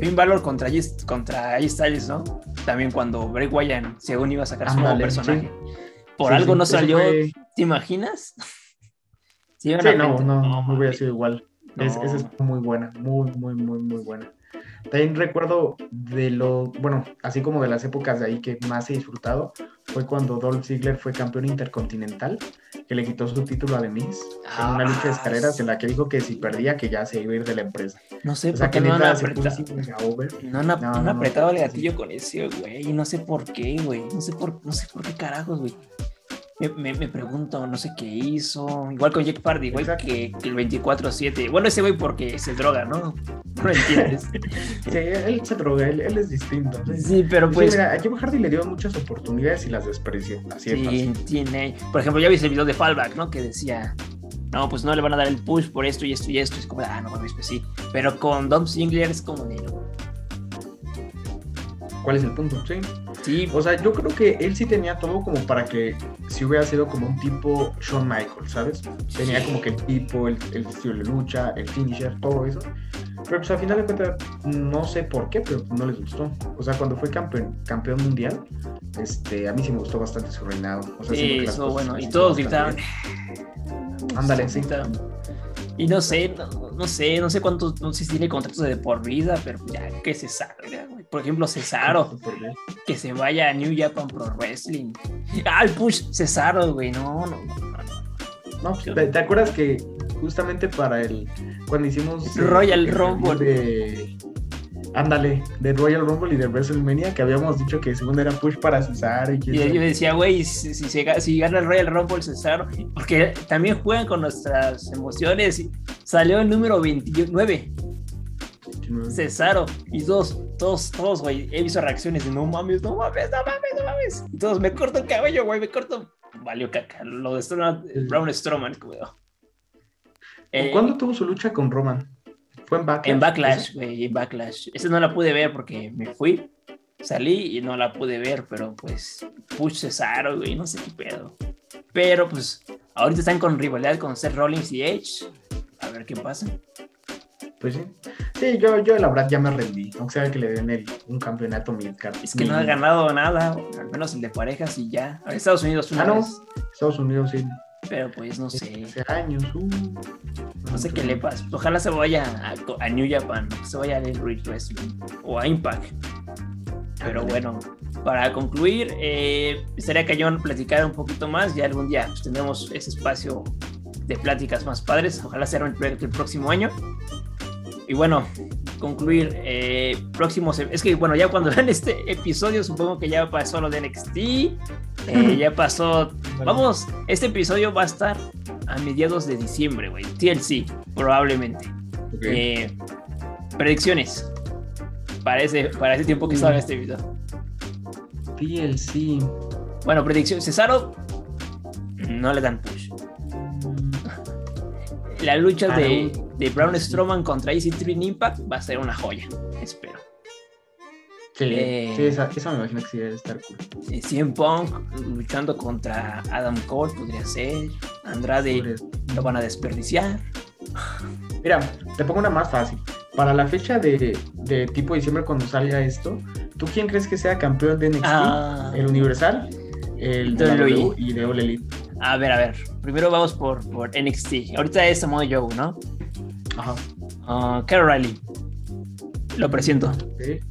Finn contra, J- contra Styles, ¿no? También cuando Bray Wyatt, según iba a sacar su nuevo personaje. sí. Por Sí, algo sí, no salió, fue- ¿te imaginas? Sí, Sí, no, gente- no, no hubiera sido igual. Es- No. esa es muy buena, muy, muy, muy, muy buena. También recuerdo de lo, bueno, así como de las épocas de ahí que más he disfrutado, fue cuando Dolph Ziggler fue campeón intercontinental, que le quitó su título a The Miz en una lucha de Ah, escaleras en la que dijo que si perdía que ya se iba a ir de la empresa. No sé O sea, por qué no han apretado. No han, No, no han apretado el sí, sí. gatillo con ese, güey. No sé por qué, güey. No sé por, no sé por qué carajos, güey. Me, pregunto, no sé qué hizo. Igual con Jack Party, igual que, que el 24-7. Bueno, ese güey porque se droga, ¿no? No entiendes. Sí, él se droga, él, él es distinto. Sí, sí, pero Sí, pues. mira, a Jeff Hardy le dio muchas oportunidades y las despreció. Así Sí, tiene. Por ejemplo, ya viste el video de Fallback, ¿no? Que decía, no, pues no le van a dar el push por esto y esto y esto. Es como, ah, no mames, pues sí. Pero con Dom Ziggler es como de, ¿Cuál es el punto? Sí. sí, O sea, yo creo que él sí tenía todo como para que si hubiera sido como un tipo Shawn Michaels, ¿sabes? Tenía Sí. como que el tipo, el, el estilo de lucha, el finisher, todo eso. Pero pues al final de cuentas, no sé por qué, pero no les gustó. O sea, cuando fue campeón, campeón mundial, este, a mí sí me gustó bastante su reinado. O sea, sí, eso bueno. Y todos bien. Ándale, sí. Gritaban. Y no sé, no, no sé, no sé cuántos, no sé si tiene contratos de por vida, pero ya que se salga, güey. Por ejemplo, Cesaro, que se vaya a New Japan Pro Wrestling. Ah, el push Cesaro, güey, no, no, no, no. No, pues, ¿te, te acuerdas que justamente para el cuando hicimos Royal el Rumble. de ándale de Royal Rumble y de WrestleMania que habíamos dicho que según era push para Cesaro y yo decía, güey, si, gana el Royal Rumble Cesaro, porque también juegan con nuestras emociones. y Salió el número 29, Cesaro, y todos, todos, todos, güey, he visto reacciones de no mames, no mames, no mames, no mames. Y todos, me corto el cabello, güey, me corto. Valió caca, lo de Strowman, Braun Strowman, güey. Eh, ¿Cuándo tuvo su lucha con Roman? ¿Fue en Backlash? En Backlash, güey, en Backlash. Esa no la pude ver porque me fui, salí y no la pude ver, pero pues Push Cesaro, güey, no sé qué pedo. Pero pues ahorita están con rivalidad con Seth Rollins y Edge. A ver qué pasa. Pues sí. Sí, yo, yo la verdad ya me rendí. Aunque sea que le den el, un campeonato militar. Es que no ha ganado nada, al menos el de parejas y ya. A Estados Unidos una Ah, no. Estados Unidos sí. Pero pues no sé. Hace años. uh. No sé qué le pasa. Ojalá se vaya a, a New Japan, que se vaya a Elite Wrestling o a Impact. Pero bueno, para concluir, eh, estaría cañón platicar un poquito más. Ya algún día pues, tendremos ese espacio de pláticas más padres. Ojalá sea el, el próximo año. Y bueno, concluir, eh, próximos. Es que, bueno, ya cuando vean este episodio, supongo que ya pasó lo de NXT. eh, ya pasó. Vamos, este episodio va a estar a mediados de diciembre, güey. TLC, probablemente. Eh, predicciones. Para ese, para ese tiempo que salga este video. TLC. Bueno, predicciones. Cesaro no le dan push. La lucha Ah, de, de Braun Strowman contra EC3 en Impact va a ser una joya. Espero. Sí, Eh. sí, me imagino que sí debe estar cool. Eh, CM Punk luchando contra Adam Cole podría ser. Andrade lo van a desperdiciar. Mira, te pongo una más fácil. Para la fecha de, de tipo diciembre cuando salga esto, ¿tú quién crees que sea campeón de NXT? Ah, ¿El Universal? ¿El WWE. Y de All Elite? a ver, a ver. Primero vamos por, por NXT. Ahorita es Samoa Joe, ¿no? Ajá. Ah, Kyle Riley. Lo presiento. Ok,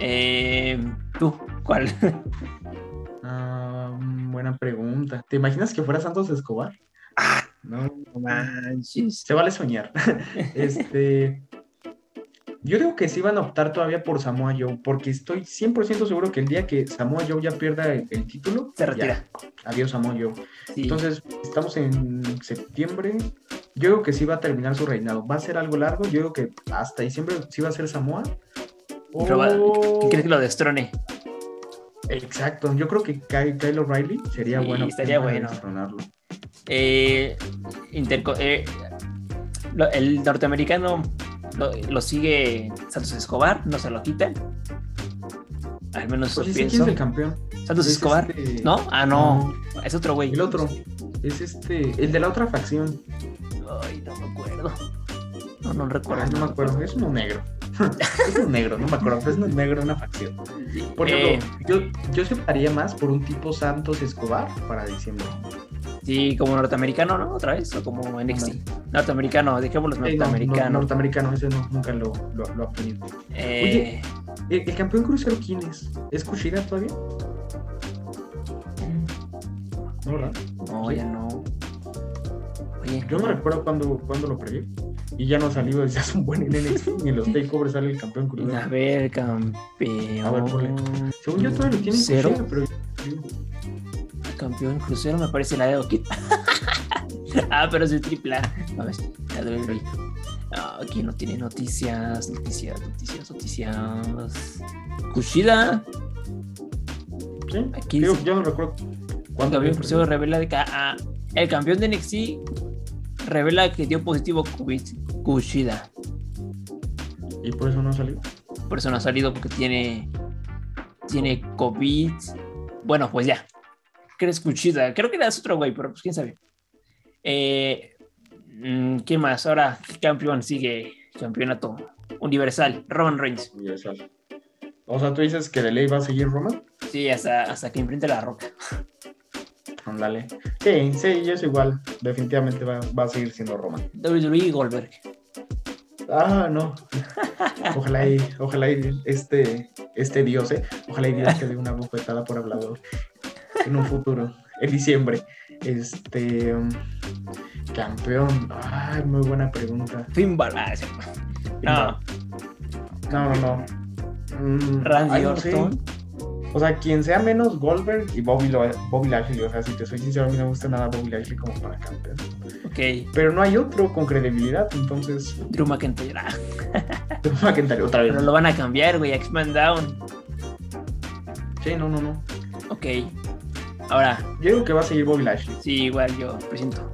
Eh, ¿Tú? ¿Cuál? Ah, buena pregunta. ¿Te imaginas que fuera Santos Escobar? Ah. No, no Manches. se vale soñar. este. Yo digo que sí van a optar todavía por Samoa Joe, porque estoy 100% seguro que el día que Samoa Joe ya pierda el, el título, Se ya, retira. adiós Samoa Joe. Sí. Entonces, estamos en septiembre. Yo creo que sí va a terminar su reinado. Va a ser algo largo. Yo creo que hasta diciembre sí va a ser Samoa. Pero va- O- ¿Quién crees que lo destrone? Exacto. Yo creo que Ky- Kyle O'Reilly sería Sí, bueno. estaría bueno. destronarlo. Eh, eh, lo- el norteamericano lo, lo sigue Santos Escobar, no se lo quitan. Al menos Pues sí, ¿quién es el campeón? Santos Es Escobar, este- ¿no? Ah, no, es otro güey. El otro. Es este. El de la otra facción. Ay, no me acuerdo. No, no recuerdo. Ay, no me acuerdo. Es uno negro. Es un negro, no me acuerdo. pero Es un negro de una facción. Por eh, ejemplo, yo, yo se optaría más por un tipo Santos Escobar para diciembre. sí, como norteamericano, ¿no? Otra vez, o como NXT. Norteamericano, dejémoslo Sí, no, no, norteamericano. norteamericano, ese no, nunca lo, lo, lo ha tenido. Eh, ¿El, el campeón crucero quién es? ¿Es Kushida todavía? No, ¿verdad? no, ya no. Oye, Yo no recuerdo cuándo, cuándo lo perdió. Y ya no ha salido desde hace un buen en NXT, ni en los takeovers sale el campeón A crucero. ver, campeón. A ver, ponle. Según yo todavía lo tiene Cero. Pero... Campeón crucero me parece la de Okit. ah, pero es de triple A. A ver, la WWE. Ah, aquí no tiene noticias, noticias, noticias, noticias. Kushida, Sí, Aquí Digo, sí. yo no recuerdo cuándo campeón crucero revela de que ah, el campeón de NXT revela que dio positivo COVID Kushida. Y por eso no salió. Por eso no ha salido porque tiene tiene COVID. Bueno, pues ya. ¿Crees Kushida? Creo que era otro güey, pero pues quién sabe. Eh, mm, ¿Quién más? Ahora, ¿qué campeón sigue campeonato universal? Roman Reigns. Universal. O sea, tú dices que de ley va a seguir Roman. Sí, hasta, hasta que enfrente la roca. Ándale. Sí, sí, yo es igual. Definitivamente va, va a seguir siendo Roman. WWE Goldberg. Ah, no. Ojalá y, ojalá y este, este dios, ¿eh? Ojalá y Dios que dé una bofetada por hablador en un futuro, en diciembre. Este. um, campeón. Ay, muy buena pregunta. Finn Balor. Ah. No, No, no, no. Mm, Randy ay, no sé. O sea, quien sea menos Goldberg y Bobby, Lo- Bobby Lashley. O sea, si te soy sincero, a mí no me gusta nada Bobby Lashley como para campeón. Ok. Pero no hay otro con credibilidad, entonces. Drew McIntyre. Ah, McIntyre otra vez. pero lo van a cambiar, güey. X-Men Down. Sí, no, no, no. Ok. Ahora, Yo digo que va a seguir Bobby Lashley. Sí, igual yo presento.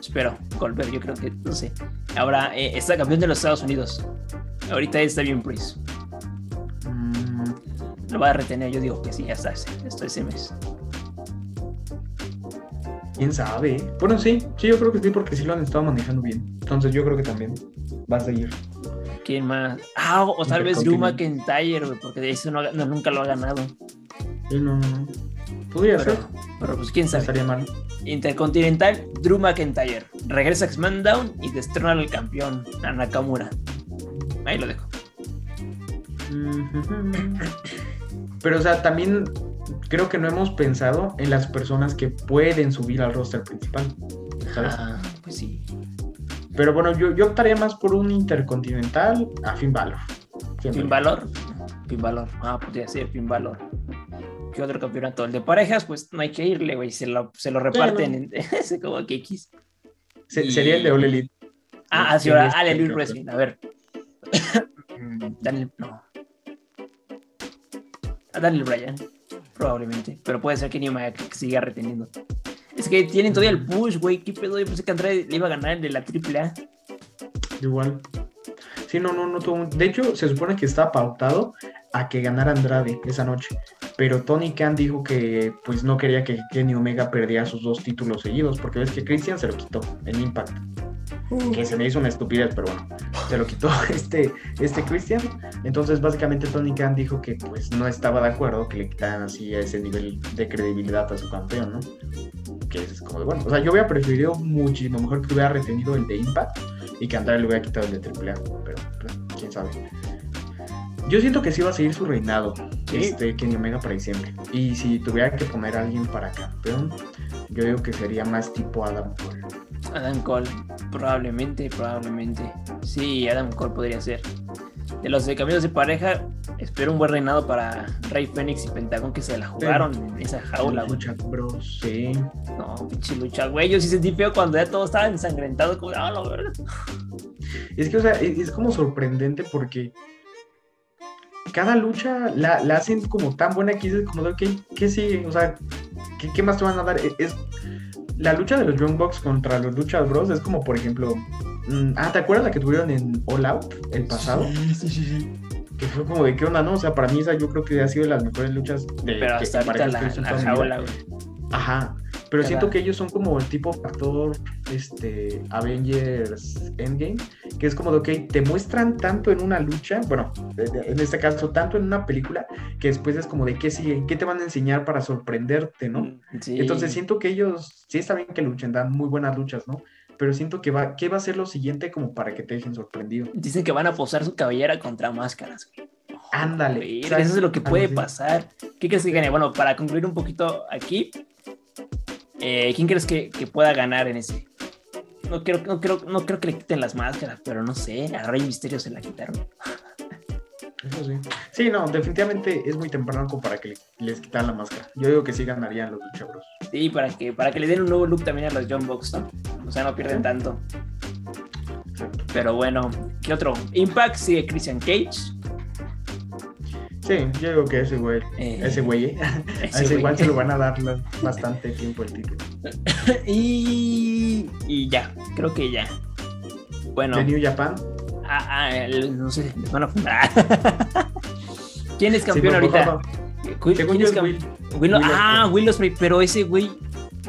Espero, Goldberg, yo creo que, no sé. Ahora, eh, está campeón de los Estados Unidos. Ahorita está bien Priest. Lo va a retener, yo digo que sí, hasta ese, hasta ese mes. ¿Quién sabe? Bueno, sí, sí, yo creo que sí, porque sí lo han estado manejando bien. Entonces yo creo que también va a seguir. ¿Quién más? Ah, o, o tal vez Drew. McIntyre, güey, porque de eso no, no- nunca lo ha ganado. Sí, no, no, no. Podría Pero, ser, pero pues quién sabe. estaría mal. Intercontinental, Drew McIntyre. Regresa a SmackDown y destrona al campeón, a Nakamura. Ahí lo dejo. Pero, o sea, también creo que no hemos pensado en las personas que pueden subir al roster principal. ¿Sabes? Ah, pues sí. Pero bueno, yo, yo optaría más por un intercontinental a Finn Balor. Siempre. Fin Valor. Fin Valor. Ah, podría ser Fin Valor. ¿Qué otro campeonato? El de parejas, pues no hay que irle, güey. Se lo, se lo reparten. en- ese como que X. Se- Y- Sería el de All Elite. Ah, así Sí, ahora. este, Ah, el Elite Wrestling. A ver. Mm, Daniel. No. A Daniel Bryan. Probablemente. Pero puede ser que Kenny Omega siga reteniendo. Es que tienen todavía el push, güey. ¿Qué pedo? Yo pensé que Andrade le iba a ganar el de la AAA. Igual. Sí, no, no, no tuvo. De hecho, se supone que estaba pautado a que ganara Andrade esa noche. Pero Tony Khan dijo que pues no quería que Kenny Omega perdiera sus dos títulos seguidos. Porque ves que Christian se lo quitó en Impact. Que se me hizo una estupidez, pero bueno. Se lo quitó este, este Christian. Entonces, básicamente, Tony Khan dijo que pues no estaba de acuerdo que le quitaran así a ese nivel de credibilidad a su campeón, ¿no? Que es como de bueno. O sea, yo hubiera preferido muchísimo mejor que hubiera retenido el de Impact y que Andrade le hubiera quitado el de AAA, pero pues, quién sabe. Yo siento que sí va a seguir su reinado, Sí. este Kenny Omega para diciembre. Y si tuviera que poner a alguien para campeón, yo digo que sería más tipo Adam Cole. Adam Cole, probablemente, probablemente. Sí, Adam Cole podría ser. De los de caminos de pareja, espero un buen reinado para Rey Fénix y Pentagón que se la jugaron en esa jaula, güey. Lucha Bros, sí. No, pinche lucha, güey. Yo sí sentí feo cuando ya todo estaba ensangrentado, como, ah, verdad. Es que, o sea, es, es como sorprendente porque cada lucha la, la hacen como tan buena que dices como de, ok, ¿qué sigue? O sea, ¿qué, qué más te van a dar? E- Es, la lucha de los Young Bucks contra los Lucha Bros es como, por ejemplo, mm, ah, ¿te acuerdas la que tuvieron en All Out el pasado? Sí, sí, sí, sí. Que fue como de qué onda, ¿no? O sea, para mí esa yo creo que ha sido de las mejores luchas de Pero que- hasta ahorita la, la jaula, güey. Ajá, pero siento que ellos son como el tipo factor este, Avengers Endgame, que es como de, ok, te muestran tanto en una lucha, bueno, en este caso, tanto en una película, que después es como de qué sigue, qué te van a enseñar para sorprenderte, ¿no? Mm, Sí. Entonces siento que ellos, sí está bien que luchen, dan muy buenas luchas, ¿no? Pero siento que va, ¿qué va a ser lo siguiente como para que te dejen sorprendido? Dicen que van a posar su cabellera contra máscaras, güey. Ándale. Eso es lo que puede pasar. ¿Qué crees que gane? Bueno, para concluir un poquito aquí, eh, ¿quién crees que, que pueda ganar en ese? No creo, no, creo, no creo que le quiten las máscaras, pero no sé, a Rey Misterio se la quitaron. Eso sí. Sí, no, definitivamente es muy temprano como para que le- les quitan la máscara. Yo digo que sí ganarían los luchabros. Sí, para que, para que le den un nuevo look también a los John Box, ¿no? O sea, no pierden tanto. Pero bueno, ¿qué otro? Impact sigue Christian Cage. Sí, yo digo que ese güey, Eh, ese güey, ¿eh? ese ese igual se lo van a dar bastante tiempo el título. y, y ya, creo que ya. Bueno, De New Japan. ah, ah, el- no sé, les van a fundar. ¿Quién es campeón ahorita? ¿Quién Según es yo es cam- Will. Will- Will ah. Will Ospreay, pero ese güey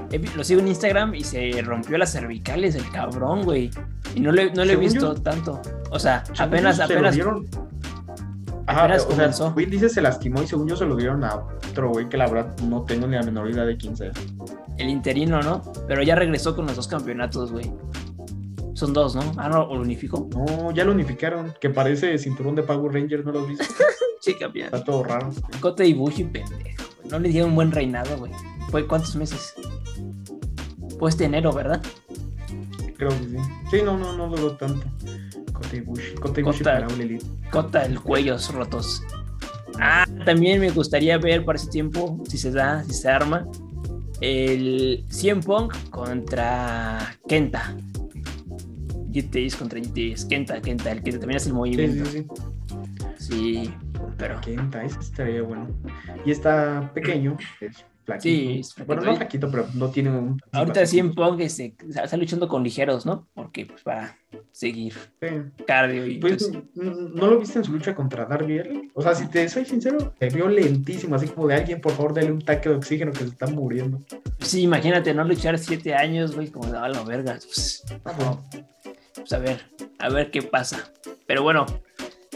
vi- lo sigo en Instagram y se rompió las cervicales el cabrón, güey. Y no le, no le he visto yo- tanto. O sea, apenas, yo, se lo apenas. dieron- Ajá, apenas o sea, comenzó. Will dice se lastimó y según yo se lo dieron a otro güey que la verdad no tengo ni la menor idea de quién sea. El interino, ¿no? Pero ya regresó con los dos campeonatos, güey. Son dos, ¿no? Ah, no, lo unificó. No, ya lo unificaron, que parece cinturón de Power Ranger, ¿no lo has visto? Sí, campeón. Está todo raro. Cote y Bushi, pendejo. No le dieron un buen reinado, güey. ¿Fue cuántos meses? Fue este enero, ¿verdad? Creo que sí. Sí, no, no, no duró tanto. Kota Ibushi. Kota Ibushi Kota. para All Elite. Cota, el cuellos rotos. Ah, también me gustaría ver para ese tiempo, si se da, si se arma, el 100 Punk contra Kenta. GTS contra GTS. Kenta, Kenta, el que también hace el Sí, movimiento. sí, sí. Sí, pero. Kenta, ese estaría bueno. Y está pequeño, es flaquito. Sí, flaquito. Bueno, no flaquito, pero no tiene un. Ahorita 100 Punk este, está luchando con ligeros, ¿no? Porque pues para seguir Sí. cardio y Pues, pues, ¿n- ¿no lo viste en su lucha contra Darby Allin? O sea, si te soy sincero, te vio lentísimo, así como de alguien, por favor, dale un taque de oxígeno que se está muriendo. sí, imagínate no luchar 7 años, güey, como de a la verga. Pues, Ajá. pues a ver, a ver qué pasa. Pero bueno,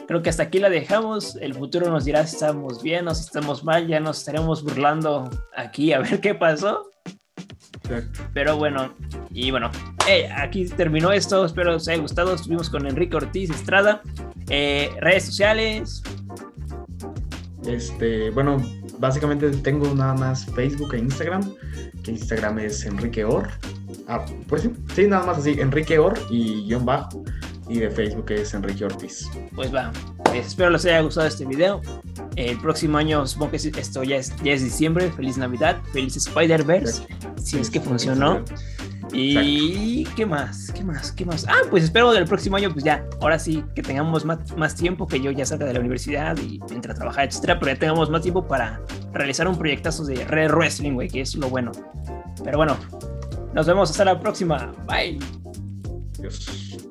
creo que hasta aquí la dejamos. El futuro nos dirá si estamos bien o si estamos mal. Ya nos estaremos burlando aquí a ver qué pasó. Exacto. Pero bueno, y bueno, eh, aquí terminó esto. Espero os haya gustado. Estuvimos con Enrique Ortiz Estrada. Eh, redes sociales. Este, bueno, básicamente tengo nada más Facebook e Instagram, que Instagram es Enrique Or, Ah, pues sí, sí, nada más así, Enrique Or y guion bajo. Y de Facebook es Enrique Ortiz. Pues va, pues espero les haya gustado este video. El próximo año, supongo que esto ya es, ya es diciembre. Feliz Navidad, feliz Spider-Verse, si es que funcionó. Y qué más, qué más, qué más. Ah, pues espero del próximo año, pues ya, ahora sí, que tengamos más, más tiempo, que yo ya salga de la universidad y entre a trabajar, etcétera, pero ya tengamos más tiempo para realizar un proyectazo de Red Wrestling, güey, que es lo bueno. Pero bueno, nos vemos hasta la próxima. Bye. Adiós.